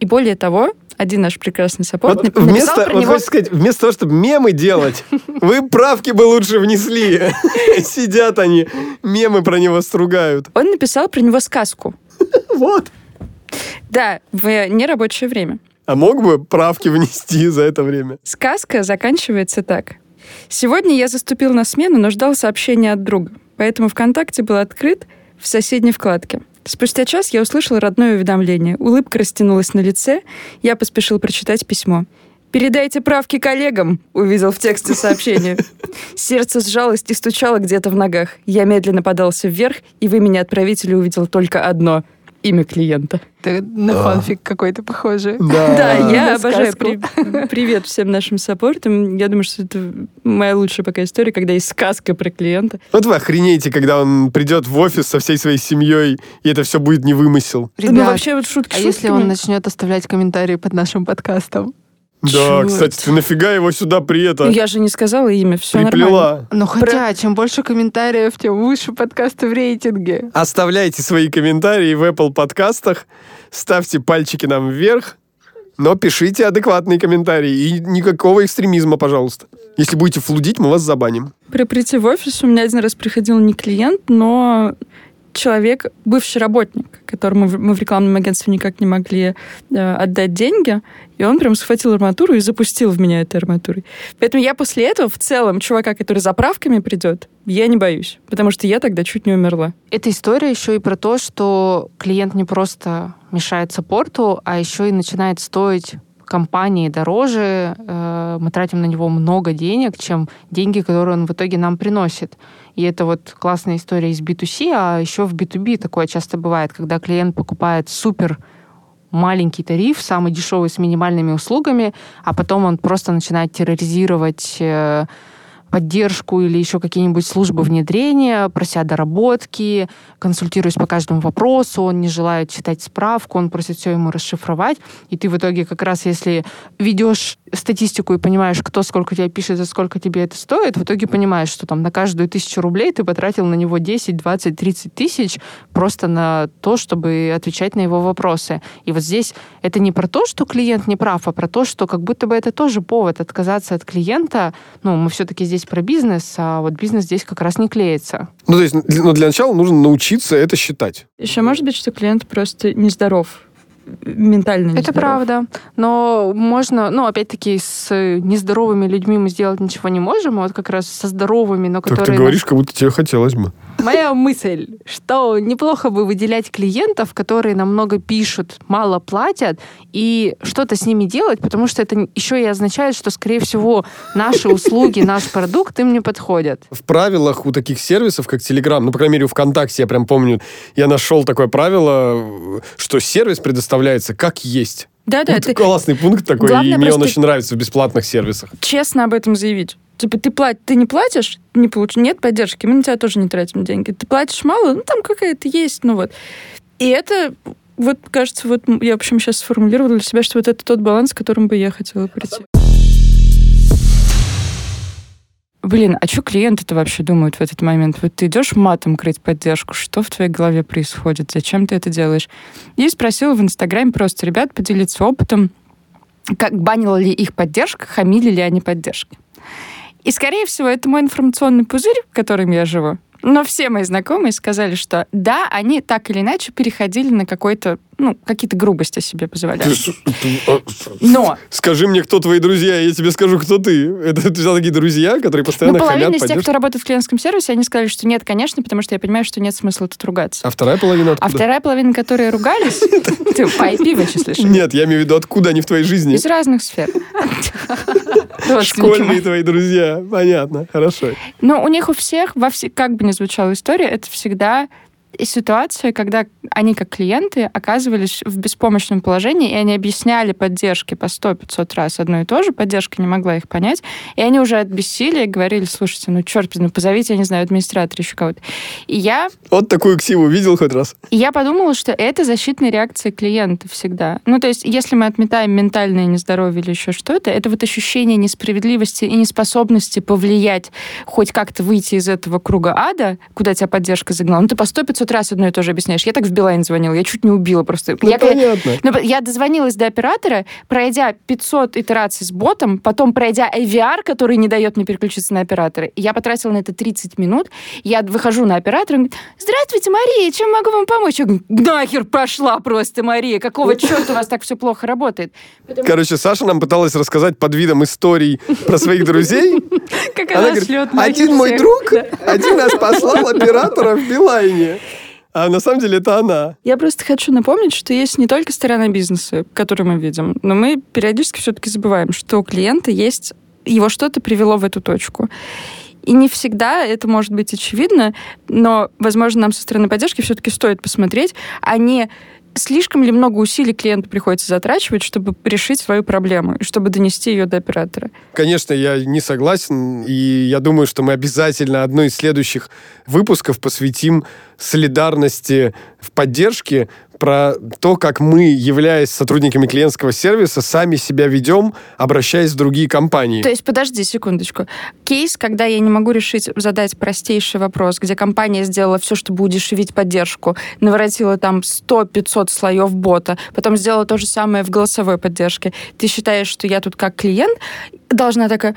И более того, один наш прекрасный саппорт Вот вместо, про вот него... сказать, вместо того, чтобы мемы делать, вы правки бы лучше внесли. Сидят они, мемы про него стругают. Он написал про него сказку. Вот. Да, в нерабочее время. А мог бы правки внести за это время? Сказка заканчивается так. Сегодня я заступил на смену, но ждал сообщения от друга. Поэтому ВКонтакте был открыт в соседней вкладке. Спустя час я услышал родное уведомление. Улыбка растянулась на лице. Я поспешил прочитать письмо. «Передайте правки коллегам», — увидел в тексте сообщения. Сердце сжалось и стучало где-то в ногах. Я медленно подался вверх, и в имени отправителя увидел только одно — имя клиента. Это на фанфик какой-то похожий. Да, я на обожаю. При- Привет всем нашим саппортам. Я думаю, что это моя лучшая пока история, когда есть сказка про клиента. Вот вы охренеете, когда он придет в офис со всей своей семьей, и это все будет не вымысел. ну, Ребят, вообще, вот шутки а если шутками. он начнет оставлять комментарии под нашим подкастом? Да, Чёрт. кстати, ты нафига его сюда при это я же не сказала имя, все нормально. приплела? Ну, хотя, чем больше комментариев, тем выше подкасты в рейтинге. Оставляйте свои комментарии в Apple подкастах, ставьте пальчики нам вверх, но пишите адекватные комментарии и никакого экстремизма, пожалуйста. Если будете флудить, мы вас забаним. При прийти в офис у меня один раз приходил не клиент, но человек, бывший работник, которому мы в рекламном агентстве никак не могли э, отдать деньги, и он прям схватил арматуру и запустил в меня этой арматурой. Поэтому я после этого в целом чувака, который за правками придет, я не боюсь, потому что я тогда чуть не умерла. Эта история еще и про то, что клиент не просто мешает саппорту, а еще и начинает стоить компании дороже, э, мы тратим на него много денег, чем деньги, которые он в итоге нам приносит. И это вот классная история из B2C, а еще в B2B такое часто бывает, когда клиент покупает супер маленький тариф, самый дешевый с минимальными услугами, а потом он просто начинает терроризировать э, поддержку или еще какие-нибудь службы внедрения, прося доработки, консультируясь по каждому вопросу, он не желает читать справку, он просит все ему расшифровать, и ты в итоге как раз, если ведешь статистику и понимаешь, кто сколько тебе пишет, за сколько тебе это стоит, в итоге понимаешь, что там на каждую тысячу рублей ты потратил на него 10, 20, 30 тысяч просто на то, чтобы отвечать на его вопросы. И вот здесь это не про то, что клиент не прав, а про то, что как будто бы это тоже повод отказаться от клиента. Ну, мы все-таки здесь про бизнес, а вот бизнес здесь как раз не клеится. Ну, то есть, для- ну, для начала нужно научиться это считать. Еще может быть, что клиент просто нездоров, ментально нездоров. Это правда. Но можно, ну, опять-таки, с нездоровыми людьми мы сделать ничего не можем, а вот как раз со здоровыми, но Как которые... ты говоришь, как будто тебе хотелось бы. Моя мысль, что неплохо бы выделять клиентов, которые намного пишут, мало платят, и что-то с ними делать, потому что это еще и означает, что, скорее всего, наши услуги, наш продукт им не подходят. В правилах у таких сервисов, как Telegram, ну, по крайней мере, у ВКонтакте, я прям помню, я нашел такое правило, что сервис предоставляется как есть. Да-да, Вот ты классный пункт такой, Главное и мне он просто- очень нравится в бесплатных сервисах. честно об этом заявить. Типа, ты, плат... ты не платишь, не получ... нет поддержки, мы на тебя тоже не тратим деньги. Ты платишь мало, ну, там какая-то есть, ну вот. И это вот, кажется, вот я, в общем, сейчас сформулировала для себя, что вот это тот баланс, к которому бы я хотела прийти. Блин, а что клиенты-то вообще думают в этот момент? Вот ты идешь матом крыть поддержку, что в твоей голове происходит? Зачем ты это делаешь? И спросила в Инстаграме просто ребят поделиться опытом, как банила ли их поддержка, хамили ли они поддержки. И, скорее всего, это мой информационный пузырь, в котором я живу. Но все мои знакомые сказали, что да, они так или иначе переходили на какой-то, ну, какие-то грубости себе позволяли. Но... Скажи мне, кто твои друзья, я тебе скажу, кто ты. Это ты взял такие друзья, которые постоянно ну, половина хамят, из тех, поддерживают? кто работает в клиентском сервисе, они сказали, что нет, конечно, потому что я понимаю, что нет смысла тут ругаться. А вторая половина А откуда? вторая половина, которые ругались, ты по IP вычислишь. Нет, я имею в виду, откуда они в твоей жизни? Из разных сфер. Школьные твои друзья. Понятно, хорошо. Но у них у всех, во все, как бы ни звучала история, это всегда ситуация, когда они как клиенты оказывались в беспомощном положении, и они объясняли поддержки по 100-500 раз одно и то же, поддержка не могла их понять, и они уже от бессилия говорили, слушайте, ну черт, ну позовите, я не знаю, администратора еще кого-то. И я Вот такую ксиву видел хоть раз? И я подумала, что это защитная реакция клиента всегда. Ну, то есть, если мы отметаем ментальное нездоровье или еще что-то, это вот ощущение несправедливости и неспособности повлиять, хоть как-то выйти из этого круга ада, куда тебя поддержка загнала. Ну, ты по 100-500 раз одно и то же объясняешь. Я так в Билайн звонила, я чуть не убила просто. Ну, я, понятно. ну, я дозвонилась до оператора, пройдя 500 итераций с ботом, потом пройдя IVR, который не дает мне переключиться на оператора. Я потратила на это 30 минут. Я выхожу на оператора, он говорит, здравствуйте, Мария, чем могу вам помочь? Я говорю, нахер пошла просто, Мария, какого черта у вас так все плохо работает? Потому Короче, Саша нам пыталась рассказать под видом историй про своих друзей. как Она она говорит, один мой всех». друг один раз послал оператора в Билайне. А на самом деле это она. Я просто хочу напомнить, что есть не только сторона бизнеса, которую мы видим, но мы периодически все-таки забываем, что у клиента есть его что-то привело в эту точку. И не всегда это может быть очевидно, но, возможно, нам со стороны поддержки все-таки стоит посмотреть, а не слишком ли много усилий клиенту приходится затрачивать, чтобы решить свою проблему, чтобы донести ее до оператора. Конечно, я не согласен, и я думаю, что мы обязательно одно из следующих выпусков посвятим солидарности в поддержке, про то, как мы, являясь сотрудниками клиентского сервиса, сами себя ведем, обращаясь в другие компании. То есть, подожди секундочку. Кейс, когда я не могу решить задать простейший вопрос, где компания сделала все, чтобы удешевить поддержку, наворотила там 100-500 слоев бота, потом сделала то же самое в голосовой поддержке. Ты считаешь, что я тут как клиент должна такая...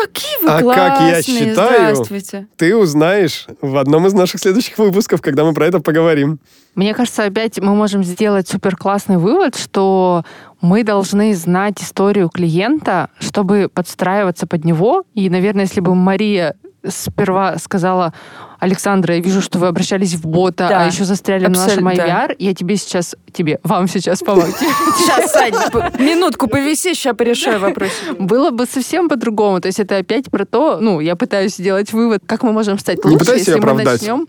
Такие вы А как я классные, считаю, здравствуйте. Ты узнаешь в одном из наших следующих выпусков, когда мы про это поговорим. Мне кажется, опять мы можем сделать супер классный вывод, что мы должны знать историю клиента, чтобы подстраиваться под него. И, наверное, если бы Мария сперва сказала, Александра, я вижу, что вы обращались в бота, Да, а еще застряли на нашем абсолютно, да. IVR, я тебе сейчас, тебе, вам сейчас помогу. Сейчас, Сань, минутку повиси, сейчас порешаю вопрос. Было бы совсем по-другому. То есть это опять про то, ну, я пытаюсь сделать вывод, как мы можем стать лучше, если мы начнем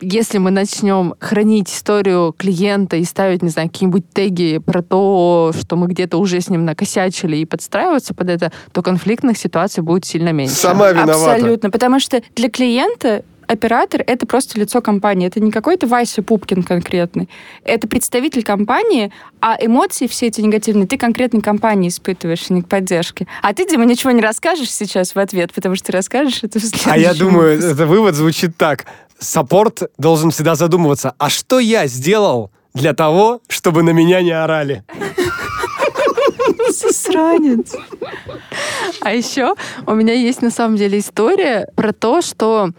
если мы начнем хранить историю клиента и ставить, не знаю, какие-нибудь теги про то, что мы где-то уже с ним накосячили и подстраиваться под это, то конфликтных ситуаций будет сильно меньше. Сама виновата. Абсолютно. Потому что для клиента оператор — это просто лицо компании. Это не какой-то Вася Пупкин конкретный. Это представитель компании, а эмоции все эти негативные ты конкретной компании испытываешь, а не к поддержке. А ты, Дима, ничего не расскажешь сейчас в ответ, потому что ты расскажешь это в А я следующем думаю, выпуске. этот вывод звучит так. Саппорт должен всегда задумываться, а что я сделал для того, чтобы на меня не орали? Засранец. А еще у меня есть на самом деле история про то, что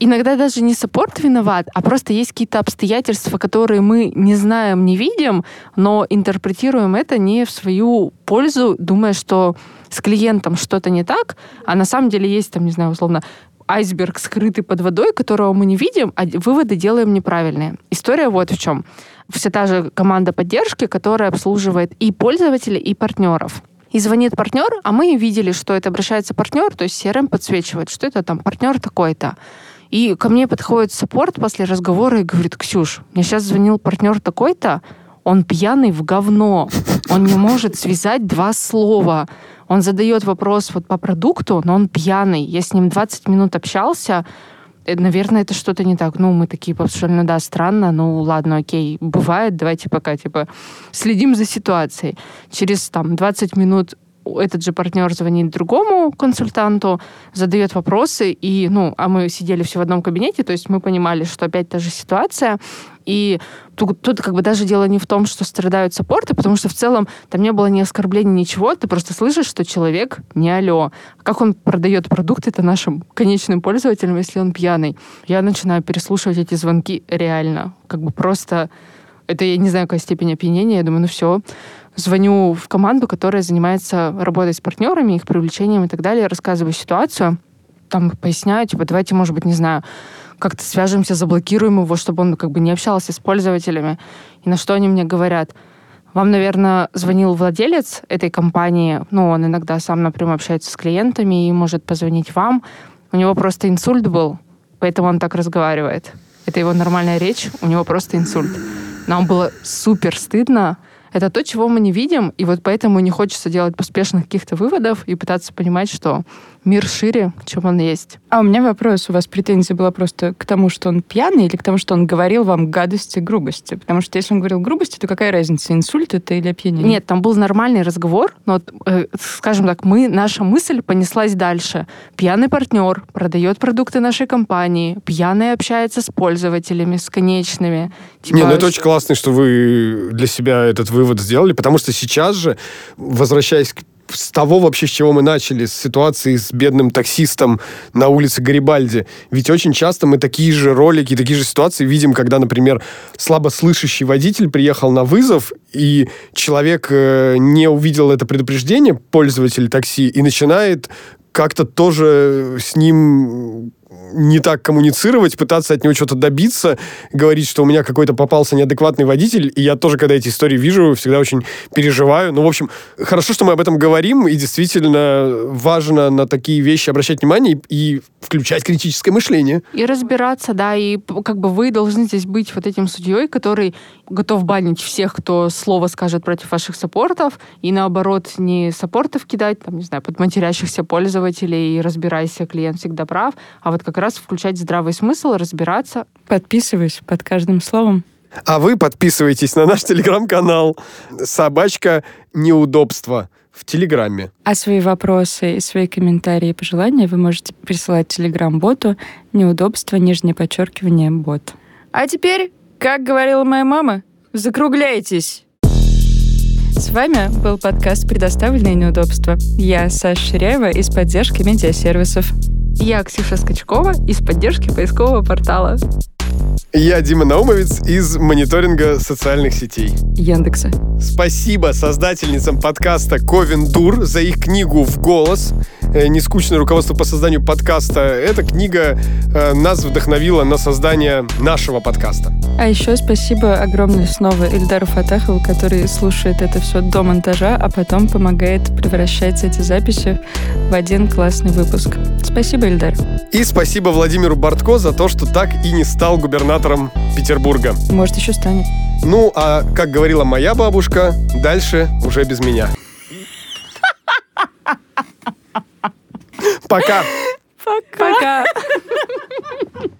иногда даже не саппорт виноват, а просто есть какие-то обстоятельства, которые мы не знаем, не видим, но интерпретируем это не в свою пользу, думая, что с клиентом что-то не так, а на самом деле есть там, не знаю, условно, айсберг, скрытый под водой, которого мы не видим, а выводы делаем неправильные. История вот в чем. Вся та же команда поддержки, которая обслуживает и пользователей, и партнеров. И звонит партнер, а мы видели, что это обращается партнер, то есть CRM подсвечивает, что это там партнер такой-то. И ко мне подходит саппорт после разговора и говорит, Ксюш, мне сейчас звонил партнер такой-то, он пьяный в говно, он не может связать два слова. Он задает вопрос вот по продукту, но он пьяный. Я с ним 20 минут общался, э, наверное, это что-то не так. Ну, мы такие обсуждали, ну да, странно, ну ладно, окей, бывает, давайте пока, типа, следим за ситуацией. Через, там, 20 минут этот же партнер звонит другому консультанту, задает вопросы, и, ну, а мы сидели все в одном кабинете, то есть мы понимали, что опять та же ситуация, и тут, тут как бы даже дело не в том, что страдают саппорты, потому что в целом там не было ни оскорблений, ничего, ты просто слышишь, что человек не алло. Как он продает продукты это нашим конечным пользователям, если он пьяный? Я начинаю переслушивать эти звонки реально. Как бы просто... Это я не знаю, какая степень опьянения. Я думаю, ну все, звоню в команду, которая занимается работой с партнерами, их привлечением и так далее, рассказываю ситуацию, там поясняю, типа, давайте, может быть, не знаю, как-то свяжемся, заблокируем его, чтобы он как бы не общался с пользователями. И на что они мне говорят? Вам, наверное, звонил владелец этой компании, ну, он иногда сам напрямую общается с клиентами и может позвонить вам. У него просто инсульт был, поэтому он так разговаривает. Это его нормальная речь, у него просто инсульт. Нам было супер стыдно, это то, чего мы не видим, и вот поэтому не хочется делать поспешных каких-то выводов и пытаться понимать, что мир шире, чем он есть. А у меня вопрос. У вас претензия была просто к тому, что он пьяный, или к тому, что он говорил вам гадости, грубости? Потому что если он говорил грубости, то какая разница, инсульт это или опьянение? Нет, там был нормальный разговор, но, э, скажем так, мы, наша мысль понеслась дальше. Пьяный партнер продает продукты нашей компании, пьяный общается с пользователями, с конечными. Типа, Не, ну это очень классно, что вы для себя этот вывод сделали, потому что сейчас же, возвращаясь к с того вообще, с чего мы начали, с ситуации с бедным таксистом на улице Гарибальди. Ведь очень часто мы такие же ролики, такие же ситуации видим, когда, например, слабослышащий водитель приехал на вызов, и человек э, не увидел это предупреждение, пользователь такси, и начинает как-то тоже с ним не так коммуницировать, пытаться от него что-то добиться, говорить, что у меня какой-то попался неадекватный водитель, и я тоже, когда эти истории вижу, всегда очень переживаю. Ну, в общем, хорошо, что мы об этом говорим, и действительно важно на такие вещи обращать внимание и, и включать критическое мышление. И разбираться, да, и как бы вы должны здесь быть вот этим судьей, который готов банить всех, кто слово скажет против ваших саппортов, и наоборот, не саппортов кидать, там, не знаю, под матерящихся пользователей, и разбирайся, клиент всегда прав, а вот как раз включать здравый смысл, разбираться. Подписываюсь под каждым словом. А вы подписывайтесь на наш телеграм-канал «Собачка неудобства» в Телеграме. А свои вопросы и свои комментарии и пожелания вы можете присылать телеграм-боту «Неудобство, нижнее подчеркивание, бот». А теперь, как говорила моя мама, закругляйтесь! С вами был подкаст «Предоставленные неудобства». Я Саша Ширяева из поддержки медиасервисов. Я Ксюша Скачкова из поддержки поискового портала. Я Дима Наумовец из мониторинга социальных сетей. Яндекса. Спасибо создательницам подкаста Ковен Дур за их книгу «В голос». Э, Нескучное руководство по созданию подкаста. Эта книга э, нас вдохновила на создание нашего подкаста. А еще спасибо огромное снова Ильдару Фатахову, который слушает это все до монтажа, а потом помогает превращать эти записи в один классный выпуск. Спасибо, Ильдар. И спасибо Владимиру Бортко за то, что так и не стал губернатором Петербурга. Может, еще станет. Ну, а как говорила моя бабушка, дальше уже без меня. Пока. Пока. Пока.